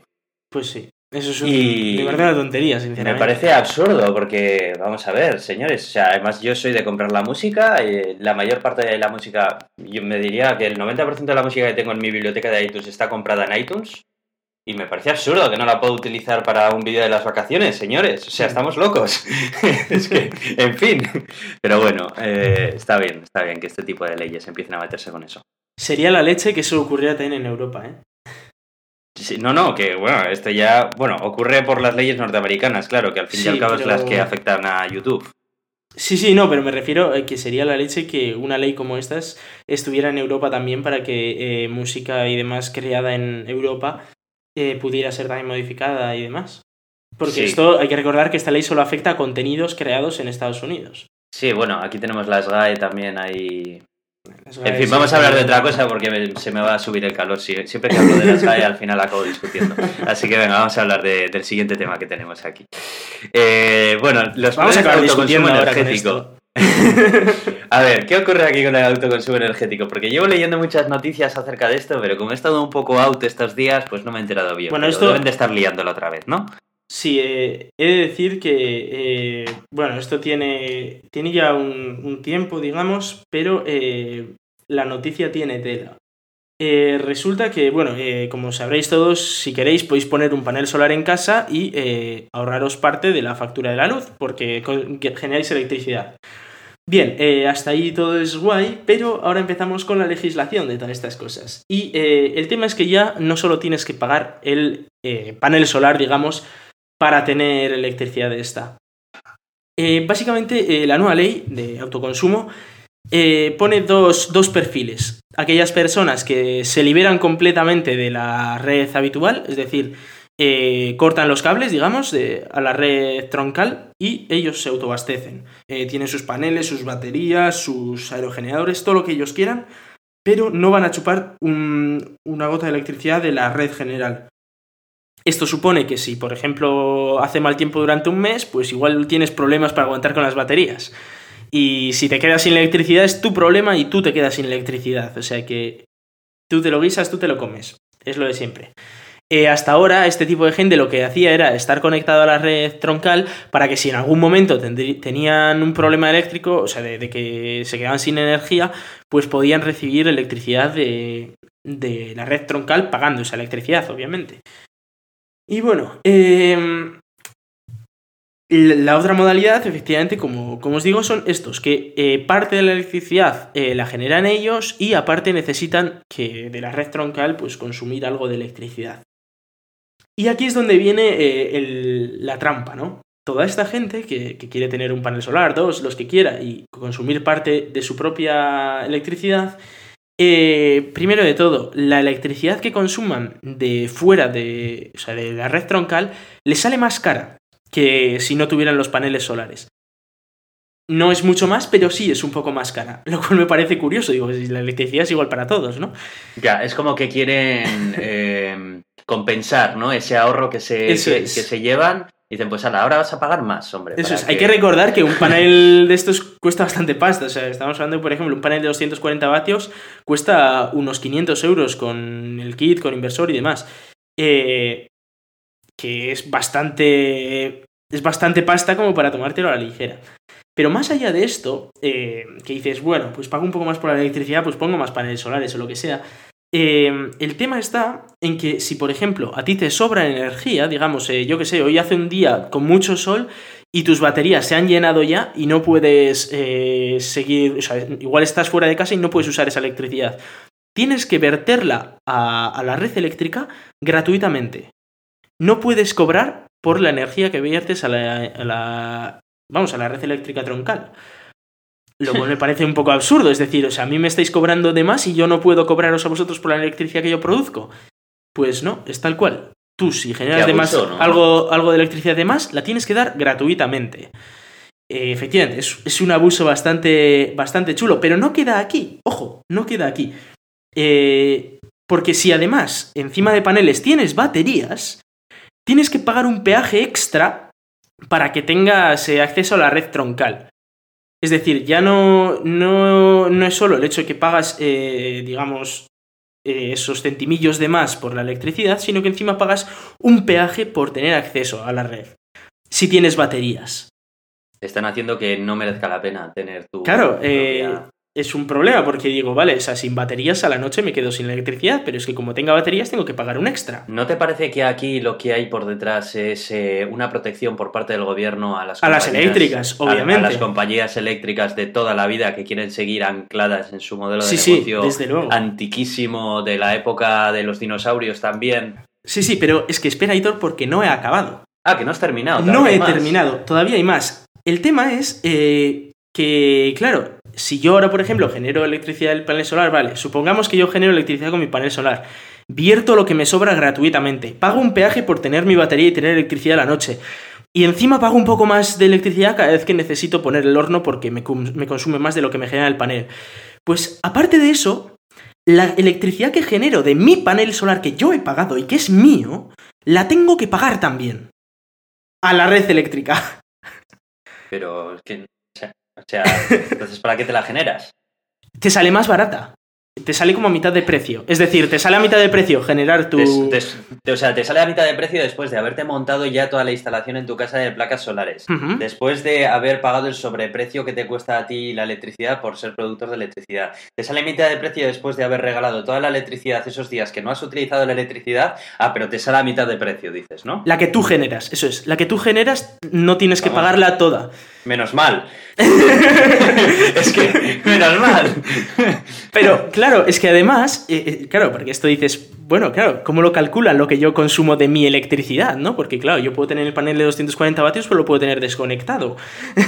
Pues sí. Eso es de verdad una tontería, sinceramente. Me parece absurdo porque, vamos a ver, señores, o sea, además yo soy de comprar la música, y la mayor parte de la música, yo me diría que el 90% de la música que tengo en mi biblioteca de iTunes está comprada en iTunes y me parece absurdo que no la puedo utilizar para un vídeo de las vacaciones, señores, o sea, estamos locos. es que, en fin, pero bueno, eh, está bien, está bien que este tipo de leyes empiecen a meterse con eso. Sería la leche que eso ocurriera también en Europa, ¿eh? No, no, que bueno, esto ya, bueno, ocurre por las leyes norteamericanas, claro, que al fin y al cabo es las que afectan a YouTube. Sí, sí, no, pero me refiero a que sería la leche que una ley como estas estuviera en Europa también para que eh, música y demás creada en Europa eh, pudiera ser también modificada y demás. Porque esto hay que recordar que esta ley solo afecta a contenidos creados en Estados Unidos. Sí, bueno, aquí tenemos las GAE también ahí en fin, vamos a hablar de otra cosa porque se me va a subir el calor. Siempre que hablo de la SAE al final acabo discutiendo. Así que venga, vamos a hablar del siguiente tema que tenemos aquí. Eh, bueno, los vamos a acabar autoconsumo energético. a ver, ¿qué ocurre aquí con el autoconsumo energético? Porque llevo leyendo muchas noticias acerca de esto, pero como he estado un poco out estos días, pues no me he enterado bien. Bueno, esto deben de estar liándolo otra vez, ¿no? Sí, eh, he de decir que, eh, bueno, esto tiene, tiene ya un, tiempo, digamos, pero eh, la noticia tiene tela. resulta que, bueno, como sabréis todos, si queréis podéis poner un panel solar en casa y ahorraros parte de la factura de la luz, porque generáis electricidad. Bien, hasta ahí todo es guay, pero ahora empezamos con la legislación de todas estas cosas. Y el tema es que ya no solo tienes que pagar el panel solar, digamos, para tener electricidad de esta. Eh, básicamente, eh, la nueva ley de autoconsumo eh, pone dos, perfiles. Aquellas personas que se liberan completamente de la red habitual, es decir, cortan los cables, digamos, a la red troncal y ellos se autobastecen. tienen sus paneles, sus baterías, sus aerogeneradores, todo lo que ellos quieran, pero no van a chupar una gota de electricidad de la red general. Esto supone que si, por ejemplo, hace mal tiempo durante un mes, pues igual tienes problemas para aguantar con las baterías. Y si te quedas sin electricidad es tu problema y tú te quedas sin electricidad. O sea que tú te lo guisas, tú te lo comes. Es lo de siempre. Eh, hasta ahora este tipo de gente lo que hacía era estar conectado a la red troncal para que si en algún momento tenían un problema eléctrico, o sea, de, que se quedaban sin energía, pues podían recibir electricidad de, de la red troncal pagando esa electricidad, obviamente. Y bueno, em, la otra modalidad, efectivamente, como, como, os digo, son estos, que eh, parte de la electricidad eh, la generan ellos y aparte necesitan que de la red troncal pues consumir algo de electricidad. Y aquí es donde viene eh, la trampa, ¿no? Toda esta gente que, que, quiere tener un panel solar, dos, los que quiera, y consumir parte de su propia electricidad, Eh, primero de todo, la electricidad que consuman de fuera de, o sea, de la red troncal les sale más cara que si no tuvieran los paneles solares. No es mucho más, pero sí es un poco más cara. Lo cual me parece curioso. Digo, la electricidad es igual para todos, ¿no? Ya, es como que quieren eh, compensar, ¿no? Ese ahorro que se, que, se llevan. Dicen, pues ahora vas a pagar más, hombre. Eso es. Hay que recordar que un panel de estos cuesta bastante pasta. O sea, estamos hablando, por ejemplo, un panel de 240 vatios cuesta unos 500 euros con el kit, con inversor y demás. Eh, que es bastante. Es bastante pasta como para tomártelo a la ligera. Pero más allá de esto, eh, que dices, bueno, pues pago un poco más por la electricidad, pues pongo más paneles solares o lo que sea. Eh, el tema está en que si, por ejemplo, a ti te sobra energía, digamos, eh, yo que sé, hoy hace un día con mucho sol y tus baterías se han llenado ya y no puedes seguir, o sea, igual estás fuera de casa y no puedes usar esa electricidad. Tienes que verterla a, la red eléctrica gratuitamente. No puedes cobrar por la energía que viertes a la, vamos, a la red eléctrica troncal. Lo cual me parece un poco absurdo, es decir, o sea, a mí me estáis cobrando de más y yo no puedo cobraros a vosotros por la electricidad que yo produzco. Pues no, es tal cual. Tú, si generas de más, algo, algo de electricidad de más, la tienes que dar gratuitamente. Eh, efectivamente, es, un abuso bastante, bastante chulo, pero no queda aquí. Ojo, no queda aquí. Eh, porque si además encima de paneles tienes baterías, tienes que pagar un peaje extra para que tengas eh, acceso a la red troncal. Es decir, ya no, no, no es solo el hecho de que pagas, eh, digamos, eh, esos centimillos de más por la electricidad, sino que encima pagas un peaje por tener acceso a la red. Si tienes baterías. Están haciendo que no merezca la pena tener tu. Claro, es un problema porque digo, vale, o sea, sin baterías a la noche me quedo sin electricidad, pero es que como tenga baterías tengo que pagar un extra. ¿No te parece que aquí lo que hay por detrás es eh, una protección por parte del gobierno a las a las eléctricas, obviamente, a, las compañías eléctricas de toda la vida que quieren seguir ancladas en su modelo de negocio antiquísimo de la época de los dinosaurios también? Sí, sí, pero es que espera, Hitor, porque no he acabado. Ah, que no has terminado. No he terminado, todavía hay más. El tema es eh, que, claro, si yo ahora, por ejemplo, genero electricidad del panel solar, vale, supongamos que yo genero electricidad con mi panel solar, vierto lo que me sobra gratuitamente, pago un peaje por tener mi batería y tener electricidad la noche, y encima pago un poco más de electricidad cada vez que necesito poner el horno porque me, me consume más de lo que me genera el panel. Pues aparte de eso, la electricidad que genero de mi panel solar que yo he pagado y que es mío, la tengo que pagar también. A la red eléctrica. Pero es que o sea, entonces, ¿para qué te la generas? Te sale más barata te sale como a mitad de precio. Es decir, te sale a mitad de precio generar tu. o sea, te sale a mitad de precio después de haberte montado ya toda la instalación en tu casa de placas solares. Después de haber pagado el sobreprecio que te cuesta a ti la electricidad por ser productor de electricidad. Te sale a mitad de precio después de haber regalado toda la electricidad esos días que no has utilizado la electricidad. Ah, pero te sale a mitad de precio, dices, ¿no? La que tú generas, eso es. La que tú generas no tienes que pagarla toda. Menos mal. es que, menos mal. Pero, claro, es que además, eh, eh, claro, porque esto dices, bueno, claro, ¿cómo lo calculan lo que yo consumo de mi electricidad, no? Porque, claro, yo puedo tener el panel de 240 vatios, pero lo puedo tener desconectado.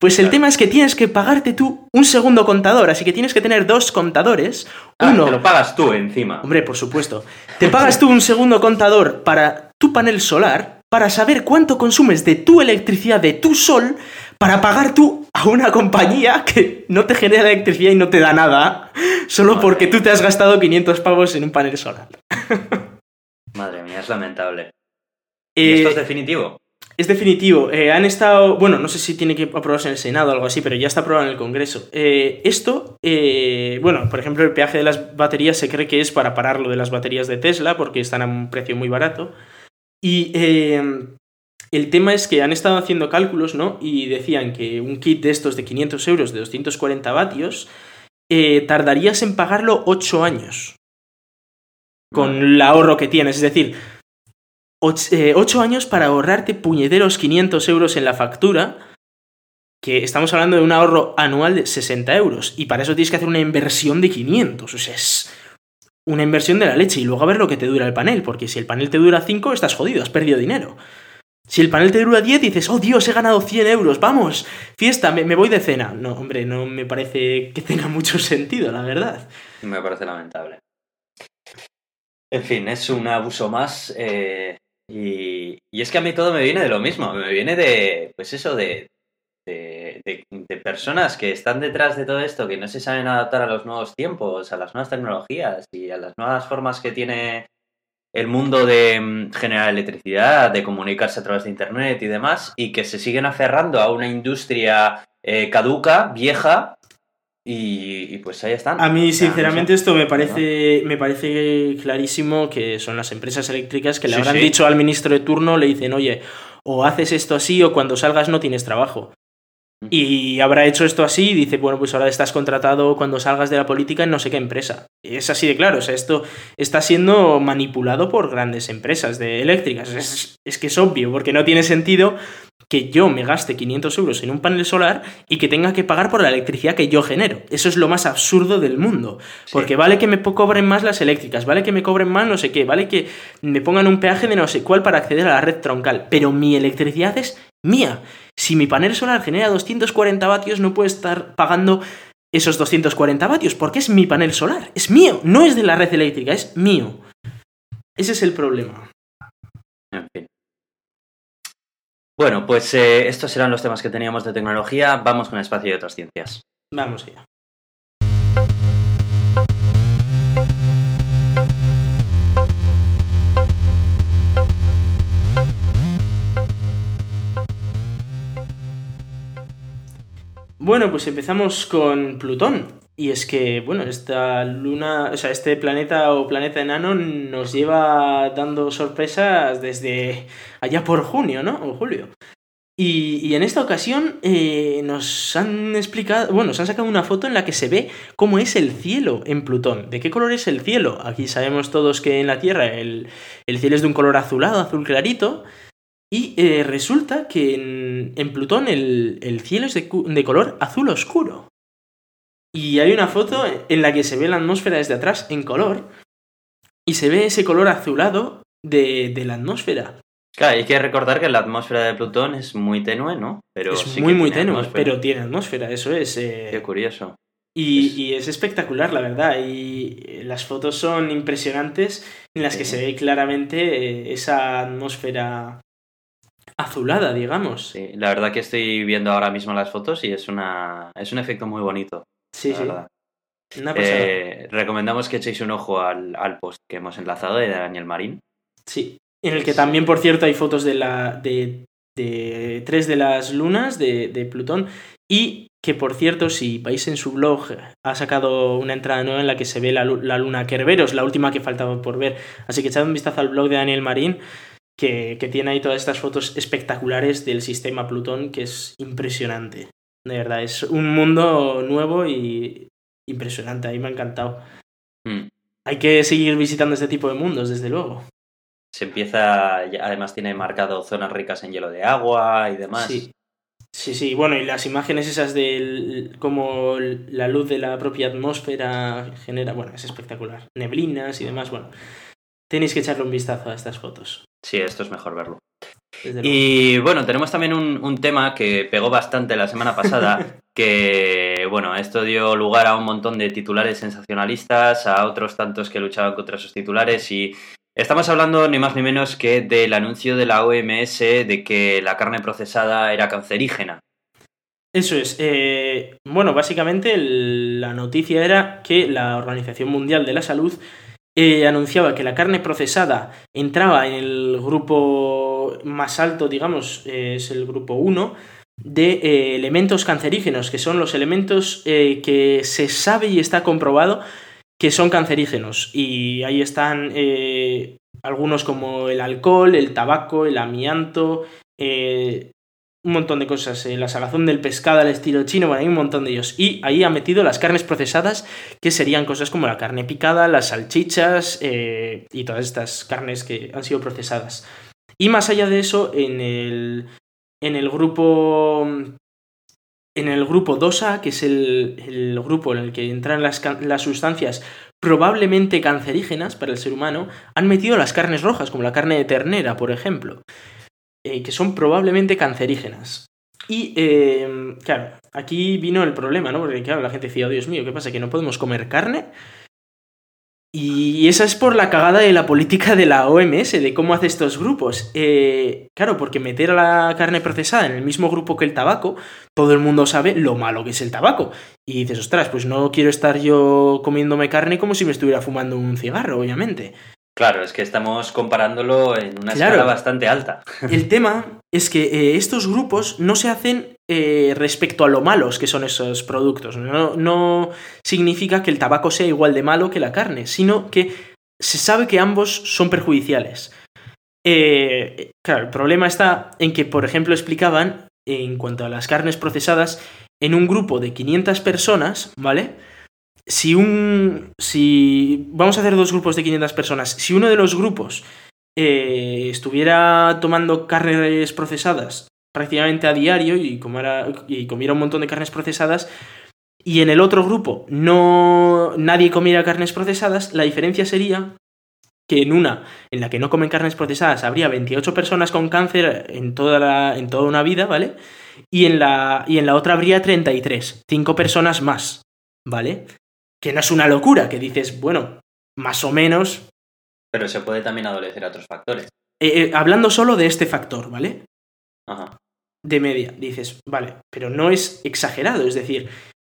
Pues el tema es que tienes que pagarte tú un segundo contador, así que tienes que tener dos contadores. Ah, uno. Te lo pagas tú encima. Hombre, por supuesto. Te pagas tú un segundo contador para tu panel solar, para saber cuánto consumes de tu electricidad, de tu sol, para pagar tú a una compañía que no te genera electricidad y no te da nada, solo porque tú te has gastado 500 pavos en un panel solar. Madre mía, es lamentable. ¿Y esto es eh, definitivo? Es definitivo. Eh, han estado. Bueno, no sé si tiene que aprobarse en el Senado o algo así, pero ya está aprobado en el Congreso. Eh, esto, bueno, por ejemplo, el peaje de las baterías se cree que es para parar lo de las baterías de Tesla, porque están a un precio muy barato. Y el tema es que han estado haciendo cálculos, ¿no? Y decían que un kit de estos de 500 euros de 240 vatios eh, tardarías en pagarlo 8 años. Con el ahorro que tienes. Es decir, 8, eh, años para ahorrarte puñederos 500 euros en la factura. Que estamos hablando de un ahorro anual de 60 euros. Y para eso tienes que hacer una inversión de 500. O sea, es una inversión de la leche. Y luego a ver lo que te dura el panel. Porque si el panel te dura 5, estás jodido, has perdido dinero. Si el panel te dura 10, dices, oh Dios, he ganado 100 euros, vamos, fiesta, me, me voy de cena. No, hombre, no me parece que tenga mucho sentido, la verdad. Me parece lamentable. En fin, es un abuso más. eh, y, y es que a mí todo me viene de lo mismo. Me viene de, pues eso, de, de, de- de personas que están detrás de todo esto, que no se saben adaptar a los nuevos tiempos, a las nuevas tecnologías y a las nuevas formas que tiene el mundo de mm, generar electricidad, de comunicarse a través de Internet y demás, y que se siguen aferrando a una industria eh, caduca, vieja, y, y pues ahí están. A mí, sinceramente, esto me parece, me parece clarísimo que son las empresas eléctricas que le Sí, habrán sí. dicho al ministro de turno, le dicen, oye, o haces esto así o cuando salgas no tienes trabajo. Y habrá hecho esto así y dice, bueno, pues ahora estás contratado cuando salgas de la política en no sé qué empresa. Es así de claro, o sea, esto está siendo manipulado por grandes empresas de eléctricas. Es, es que es obvio, porque no tiene sentido que yo me gaste 500 euros en un panel solar y que tenga que pagar por la electricidad que yo genero. Eso es lo más absurdo del mundo. Sí. Porque vale que me cobren más las eléctricas, vale que me cobren más no sé qué, vale que me pongan un peaje de no sé cuál para acceder a la red troncal, pero mi electricidad es mía. Si mi panel solar genera 240 vatios, no puedo estar pagando esos 240 vatios, porque es mi panel solar, es mío, no es de la red eléctrica, es mío. Ese es el problema. En fin. Bueno, pues eh, estos eran los temas que teníamos de tecnología. Vamos con el espacio de otras ciencias. Vamos allá. Bueno, pues empezamos con Plutón. Y es que, bueno, esta luna, o sea, este planeta o planeta enano nos lleva dando sorpresas desde allá por junio, ¿no? O julio. Y, en esta ocasión eh, nos han explicado, bueno, nos han sacado una foto en la que se ve cómo es el cielo en Plutón. ¿De qué color es el cielo? Aquí sabemos todos que en la Tierra el, el cielo es de un color azulado, azul clarito. Y eh, resulta que en, en Plutón el, el cielo es de, de color azul oscuro. Y hay una foto en la que se ve la atmósfera desde atrás en color. Y se ve ese color azulado de, de la atmósfera. Claro, hay que recordar que la atmósfera de Plutón es muy tenue, ¿no? Pero es sí muy, muy tenue, atmósfera. pero tiene atmósfera, eso es. eh, Qué curioso. y, es- y es espectacular, la verdad. Y eh, las fotos son impresionantes en las que se ve claramente esa atmósfera azulada, digamos. Sí, la verdad que estoy viendo ahora mismo las fotos y es una es un efecto muy bonito. sí. la sí. verdad. Una pasada. Eh, recomendamos que echéis un ojo al, al post que hemos enlazado de Daniel Marín. Sí. En el que también, por cierto, hay fotos de la. de, de tres de las lunas de, de Plutón. Y que, por cierto, si vais en su blog, ha sacado una entrada nueva en la que se ve la, la luna Kerberos, la última que faltaba por ver. Así que echad un vistazo al blog de Daniel Marín, que, que tiene ahí todas estas fotos espectaculares del sistema Plutón, que es impresionante. De verdad, es un mundo nuevo y impresionante. A mí me ha encantado. Mm. Hay que seguir visitando este tipo de mundos, desde luego. Se empieza, además tiene marcado zonas ricas en hielo de agua y demás. Sí. Sí, sí, bueno, y las imágenes esas de cómo la luz de la propia atmósfera genera, bueno, es espectacular. Neblinas y demás, bueno. Tenéis que echarle un vistazo a estas fotos. Sí, esto es mejor verlo. Y bueno, tenemos también un, un tema que pegó bastante la semana pasada, que bueno, esto dio lugar a un montón de titulares sensacionalistas, a otros tantos que luchaban contra esos titulares y estamos hablando ni más ni menos que del anuncio de la OMS de que la carne procesada era cancerígena. Eso es. eh, bueno, básicamente el- la noticia era que la Organización Mundial de la Salud eh, anunciaba que la carne procesada entraba en el grupo más alto, digamos, eh, es el grupo 1, de eh, elementos cancerígenos, que son los elementos que se sabe y está comprobado que son cancerígenos. Y ahí están algunos como el alcohol, el tabaco, el amianto, eh, un montón de cosas. eh, la salazón del pescado al estilo chino, bueno, hay un montón de ellos. Y ahí ha metido las carnes procesadas, que serían cosas como la carne picada, las salchichas eh, y todas estas carnes que han sido procesadas. Y más allá de eso, en el, en el grupo. En el grupo 2A, que es el, el grupo en el que entran las, las sustancias probablemente cancerígenas para el ser humano, han metido las carnes rojas, como la carne de ternera, por ejemplo. Que son probablemente cancerígenas. Y, claro, aquí vino el problema, ¿no? Porque, claro, la gente decía, oh, Dios mío, ¿qué pasa? ¿Que no podemos comer carne? Y esa es por la cagada de la política de la OMS, de cómo hace estos grupos. Eh, claro, porque meter a la carne procesada en el mismo grupo que el tabaco, todo el mundo sabe lo malo que es el tabaco. Y dices, ostras, pues no quiero estar yo comiéndome carne como si me estuviera fumando un cigarro, obviamente. Claro, es que estamos comparándolo en una escala bastante alta. El tema es que eh, estos grupos no se hacen eh, respecto a lo malos que son esos productos. No, no, significa que el tabaco sea igual de malo que la carne, sino que se sabe que ambos son perjudiciales. Eh, claro, el problema está en que, por ejemplo, explicaban, en cuanto a las carnes procesadas, en un grupo de 500 personas, ¿vale? Si un. Si. Vamos a hacer dos grupos de 500 personas. Si uno de los grupos eh, estuviera tomando carnes procesadas prácticamente a diario y, y comiera un montón de carnes procesadas, y en el otro grupo no nadie comiera carnes procesadas, la diferencia sería que en una en la que no comen carnes procesadas habría 28 personas con cáncer en toda, la, en toda una vida, ¿vale? Y en, la, y en la otra habría 33, 5 personas más, ¿vale? Que no es una locura, que dices, bueno, más o menos. Pero se puede también adolecer a otros factores. Eh, eh, hablando solo de este factor, ¿vale? Ajá. De media, dices, vale, pero no es exagerado, es decir,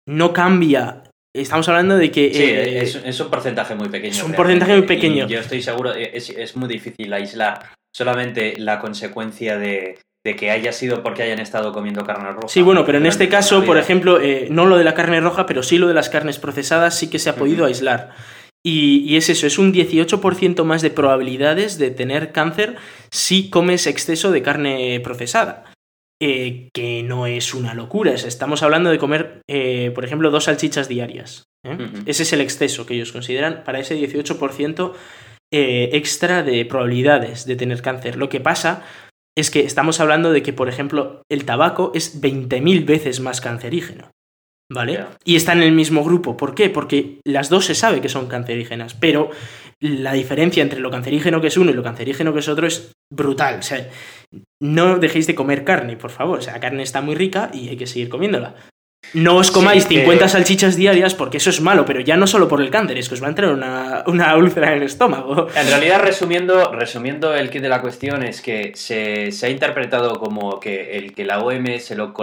no cambia. Estamos hablando de que. Sí, eh, es, un porcentaje muy pequeño. Es un porcentaje muy pequeño. yo estoy seguro, es, es muy difícil aislar solamente la consecuencia de, de que haya sido porque hayan estado comiendo carne roja. Sí, bueno, pero en este caso, por ejemplo, eh, no lo de la carne roja, pero sí lo de las carnes procesadas sí que se ha podido aislar. Y, es eso, es un 18% más de probabilidades de tener cáncer si comes exceso de carne procesada. Eh, que no es una locura, estamos hablando de comer, eh, por ejemplo, dos salchichas diarias. Ese es el exceso que ellos consideran para ese 18% extra de probabilidades de tener cáncer. Lo que pasa es que estamos hablando de que, por ejemplo, el tabaco es 20.000 veces más cancerígeno. ¿Vale? Y está en el mismo grupo. ¿Por qué? Porque las dos se sabe que son cancerígenas, pero la diferencia entre lo cancerígeno que es uno y lo cancerígeno que es otro es brutal. O sea, no dejéis de comer carne, por favor. O sea, la carne está muy rica y hay que seguir comiéndola. No os comáis 50 salchichas diarias porque eso es malo, pero ya no solo por el cáncer, es que os va a entrar una, una úlcera en el estómago. En realidad, resumiendo, resumiendo el kit de la cuestión, es que se, ha interpretado como que el que la OMS lo,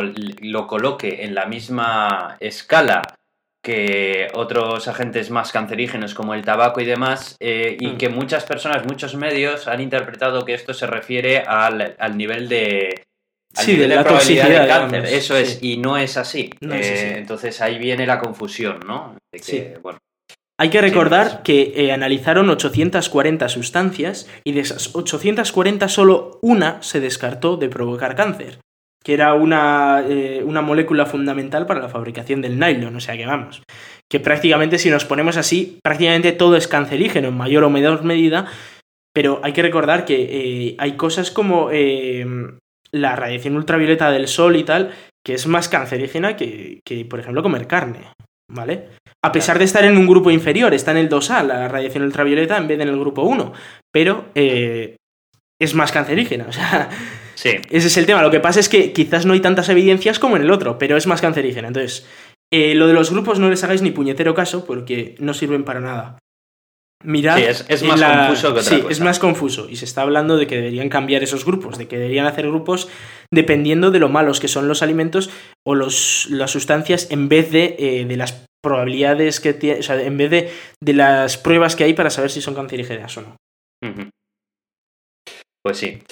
lo coloque en la misma escala que otros agentes más cancerígenos como el tabaco y demás, eh, y mm. que muchas personas, muchos medios han interpretado que esto se refiere al nivel de, sí, de la toxicidad del cáncer. Eso es, y no es así. Eh, entonces ahí viene la confusión, ¿no? bueno. Hay que recordar que eh, analizaron 840 sustancias y de esas 840 solo una se descartó de provocar cáncer, que era una, eh, una molécula fundamental para la fabricación del nylon, o sea que vamos, que prácticamente si nos ponemos así, prácticamente todo es cancerígeno en mayor o menor medida, pero hay que recordar que hay cosas como la radiación ultravioleta del sol y tal, que es más cancerígena que, por ejemplo, comer carne, ¿vale? A pesar de estar en un grupo inferior, está en el 2A, la radiación ultravioleta, en vez de en el grupo 1, pero eh, es más cancerígena, o sea... Sí. Ese es el tema. Lo que pasa es que quizás no hay tantas evidencias como en el otro, pero es más cancerígena. Entonces, eh, lo de los grupos no les hagáis ni puñetero caso porque no sirven para nada. Mirad. es, más confuso que otra sí, es más confuso. Y se está hablando de que deberían cambiar esos grupos, de que deberían hacer grupos dependiendo de lo malos que son los alimentos o los, las sustancias en vez de, eh, de las probabilidades que tiene, o sea, en vez de, de, las pruebas que hay para saber si son cancerígenas o no. Pues sí.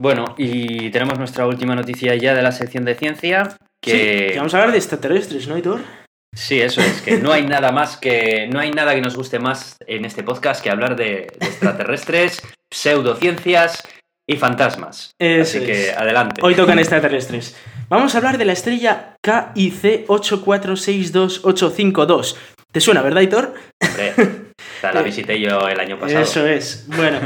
Bueno, y tenemos nuestra última noticia ya de la sección de ciencia. Que... Sí, vamos a hablar de extraterrestres, ¿no, Hitor? Sí, eso es, que no hay nada más que. No hay nada que nos guste más en este podcast que hablar de, extraterrestres, pseudociencias y fantasmas. Así que adelante. Hoy tocan extraterrestres. Vamos a hablar de la estrella KIC 8462852. ¿Te suena, verdad, Hitor? Hombre, la visité yo el año pasado. Eso es. Bueno,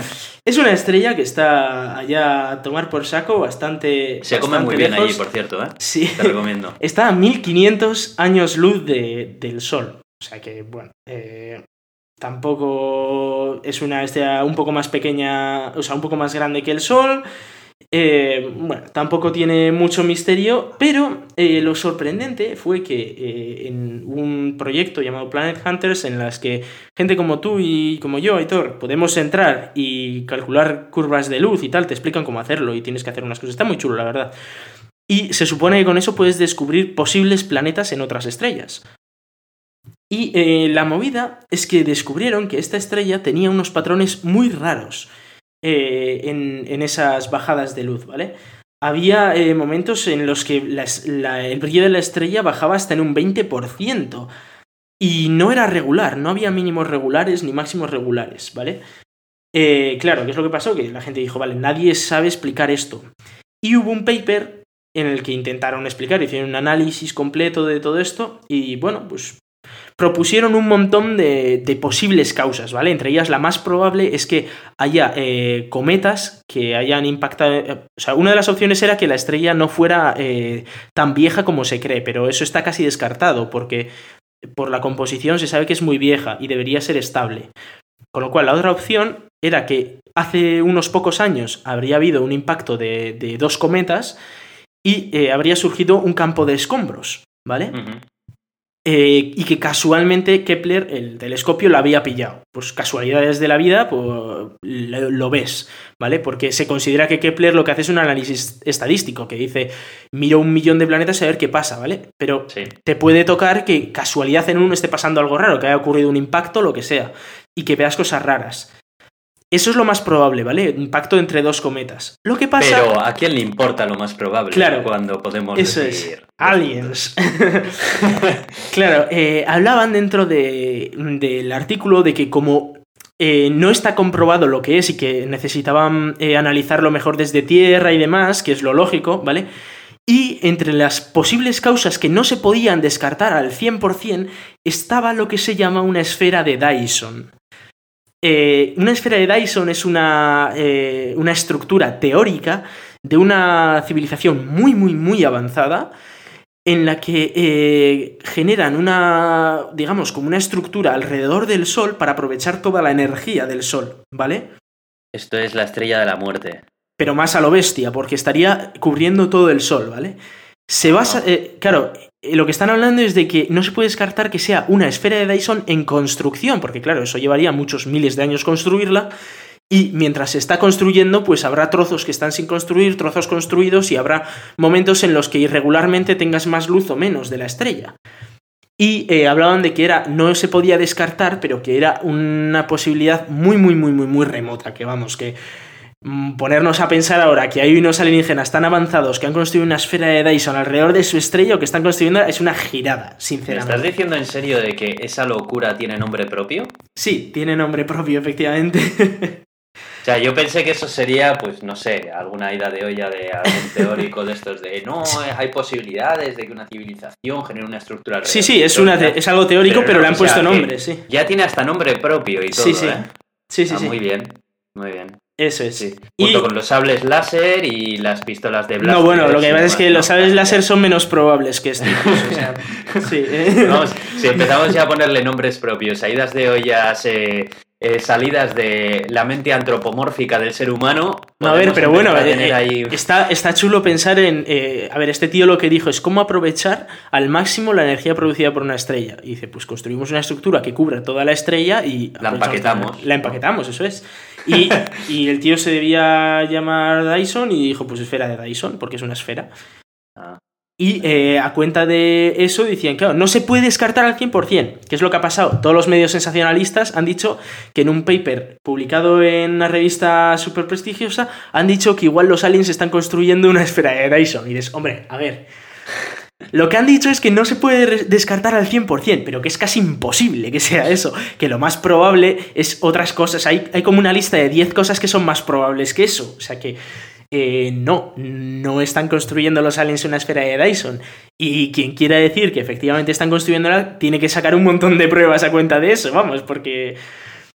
es una estrella que está allá a tomar por saco bastante. Se come muy bien allí, por cierto, ¿eh? Sí. Te recomiendo. Está a 1500 años luz del Sol. O sea que, bueno, eh, tampoco es una estrella un poco más pequeña, o sea, un poco más grande que el Sol. Eh, bueno, tampoco tiene mucho misterio, pero eh, lo sorprendente fue que eh, en un proyecto llamado Planet Hunters, en las que gente como tú y como yo, Aitor, podemos entrar y calcular curvas de luz y tal, te explican cómo hacerlo y tienes que hacer unas cosas. Está muy chulo, la verdad. Y se supone que con eso puedes descubrir posibles planetas en otras estrellas. Y la movida es que descubrieron que esta estrella tenía unos patrones muy raros. Eh, en, esas bajadas de luz, ¿vale? Había eh, momentos en los que el brillo de la estrella bajaba hasta en un 20%. Y no era regular, no había mínimos regulares ni máximos regulares, ¿vale? Eh, claro, ¿qué es lo que pasó? Que la gente dijo, vale, nadie sabe explicar esto. Y hubo un paper en el que intentaron explicar, hicieron un análisis completo de todo esto y bueno, pues propusieron un montón de, posibles causas, ¿vale? Entre ellas la más probable es que haya eh, cometas que hayan impactado... Eh, o sea, una de las opciones era que la estrella no fuera eh, tan vieja como se cree, pero eso está casi descartado porque por la composición se sabe que es muy vieja y debería ser estable. Con lo cual, la otra opción era que hace unos pocos años habría habido un impacto de, dos cometas y habría surgido un campo de escombros, ¿vale? Eh, y que casualmente Kepler, el telescopio, lo había pillado. Pues casualidades de la vida, pues lo, ves, ¿vale? Porque se considera que Kepler lo que hace es un análisis estadístico, que dice, miro un millón de planetas a ver qué pasa, ¿vale? Pero te puede tocar que casualidad en uno esté pasando algo raro, que haya ocurrido un impacto, lo que sea, y que veas cosas raras. Eso es lo más probable, ¿vale? Impacto entre dos cometas. Lo que pasa. Pero ¿a quién le importa lo más probable? Claro. Cuando podemos eso Es. Aliens. claro, eh, hablaban dentro del artículo de que como eh, no está comprobado lo que es y que necesitaban eh, analizarlo mejor desde tierra y demás, que es lo lógico, ¿vale? Y entre las posibles causas que no se podían descartar al 100% estaba lo que se llama una esfera de Dyson. Eh, una esfera de Dyson es una, eh, una, estructura teórica de una civilización muy, muy, muy avanzada en la que eh, generan una, digamos, como una estructura alrededor del Sol para aprovechar toda la energía del Sol, ¿vale? Esto es la estrella de la muerte. Pero más a lo bestia, porque estaría cubriendo todo el Sol, ¿vale? Se basa, claro, lo que están hablando es de que no se puede descartar que sea una esfera de Dyson en construcción, porque claro, eso llevaría muchos miles de años construirla, y mientras se está construyendo, pues habrá trozos que están sin construir, trozos construidos, y habrá momentos en los que irregularmente tengas más luz o menos de la estrella. Y eh, hablaban de que era, no se podía descartar, pero que era una posibilidad muy, muy, muy, muy, muy remota, que vamos, que ponernos a pensar ahora que hay unos alienígenas tan avanzados que han construido una esfera de Dyson alrededor de su estrella o que están construyendo es una girada, sinceramente. ¿Estás diciendo en serio de que esa locura tiene nombre propio? Sí, tiene nombre propio, efectivamente. O sea, yo pensé que eso sería, pues, no sé, alguna ida de olla de algún teórico de estos de no, hay posibilidades de que una civilización genere una estructura. Sí, sí, es, una es algo teórico, pero, le han puesto nombre, sí. Ya tiene hasta nombre propio y todo. Sí, sí. ¿eh? Sí, sí, ah, sí. Muy bien, muy bien. Eso es. Sí. Junto con los sables láser y las pistolas de Blast. No, bueno, lo que pasa es que los sables láser son menos probables que estos. o sea, sí. Vamos, si empezamos ya a ponerle nombres propios, idas de ollas, eh, eh, salidas de la mente antropomórfica del ser humano. No, a ver, pero bueno, eh, está, está chulo pensar en. a ver, este tío lo que dijo es cómo aprovechar al máximo la energía producida por una estrella. Y dice, pues construimos una estructura que cubra toda la estrella y. La empaquetamos. La empaquetamos, eso es. Y, el tío se debía llamar Dyson y dijo, pues esfera de Dyson, porque es una esfera. Ah. Y eh, a cuenta de eso decían, claro, no se puede descartar al 100%, que es lo que ha pasado. Todos los medios sensacionalistas han dicho que en un paper publicado en una revista súper prestigiosa, han dicho que igual los aliens están construyendo una esfera de Dyson. Y dices, hombre, a ver, lo que han dicho es que no se puede descartar al 100%, pero que es casi imposible que sea eso, que lo más probable es otras cosas. Hay, hay como una lista de 10 cosas que son más probables que eso. O sea que eh, no, no están construyendo los aliens una esfera de Dyson. Y quien quiera decir que efectivamente están construyéndola, tiene que sacar un montón de pruebas a cuenta de eso, vamos, porque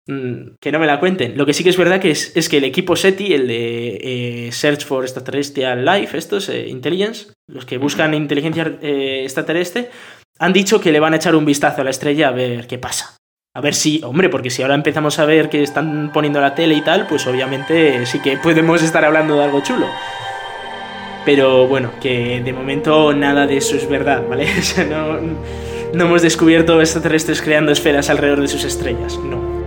que no me la cuenten. Lo que sí que es verdad que es, es que el equipo SETI, el de eh, Search for Extraterrestrial Life, estos, eh, Intelligence, los que buscan inteligencia eh, extraterrestre, han dicho que le van a echar un vistazo a la estrella a ver qué pasa. A ver si, hombre, porque si ahora empezamos a ver que están poniendo la tele y tal, pues obviamente sí que podemos estar hablando de algo chulo. Pero bueno, que de momento nada de eso es verdad, ¿vale? No, no hemos descubierto extraterrestres creando esferas alrededor de sus estrellas, no.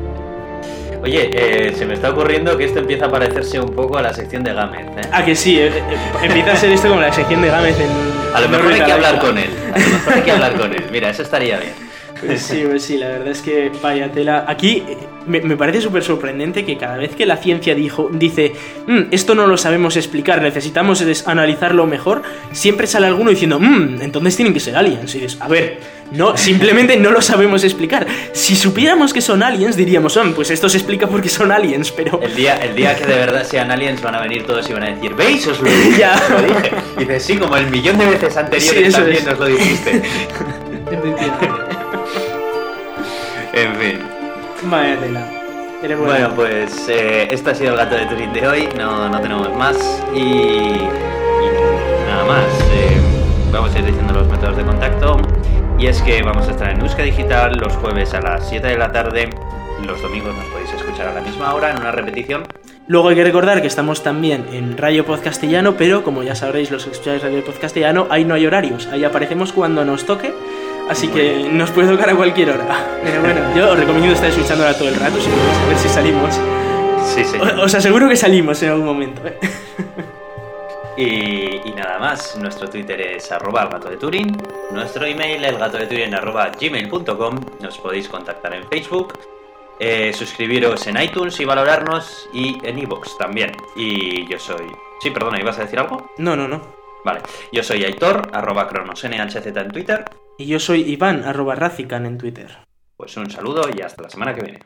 Oye, eh, se me está ocurriendo que esto empieza a parecerse un poco a la sección de Gámez, ¿eh? Ah, que sí, eh, eh, empieza a ser esto como la sección de Gámez en... A lo mejor hay que hablar con él. A lo mejor hay que hablar con él. Mira, eso estaría bien. Pues sí, pues sí, la verdad es que vaya tela. Aquí eh, me, me parece súper sorprendente que cada vez que la ciencia dijo, dice, "Mm, esto no lo sabemos explicar, necesitamos es- analizarlo mejor, siempre sale alguno diciendo, "Mm, entonces tienen que ser aliens. Y dices, a ver, no, simplemente no lo sabemos explicar. Si supiéramos que son aliens, diríamos, "Ah, pues esto se explica porque son aliens, pero... El día, el día que de verdad sean aliens van a venir todos y van a decir, ¿veis? Os lo dije. Ya. Os lo dije. Y dices, sí, como el millón de veces Sí, anteriores eso también es. nos lo dijiste. En fin. Vaya tela. Bueno, Bueno, pues eh, este ha sido el gato de Turín de hoy, no, no tenemos más y, y nada más. eh, vamos a ir diciendo los métodos de contacto y es que vamos a estar en Euska Digital los jueves a las 7 de la tarde, los domingos nos podéis escuchar a la misma hora en una repetición. Luego hay que recordar que estamos también en Radio Podcastellano, pero como ya sabréis los que escucháis Radio Podcastellano, ahí no hay horarios, ahí aparecemos cuando nos toque, así que nos puede tocar a cualquier hora. Pero bueno, yo os recomiendo estar escuchándola todo el rato, si queréis saber si salimos. Sí, sí. Os aseguro que salimos en algún momento. ¿eh? Y, y nada más, nuestro Twitter es arroba el gato de Turín, nuestro email elgato de Turín arroba gmail.com, nos podéis contactar en Facebook, eh, suscribiros en iTunes y valorarnos y en iVoox también. Y yo soy... Sí, perdona, ¿ibas a decir algo? No, no, no. Vale, yo soy Aitor, arroba cronosnhz en Twitter. Y yo soy Iván, arroba Razican en Twitter. Pues un saludo y hasta la semana que viene.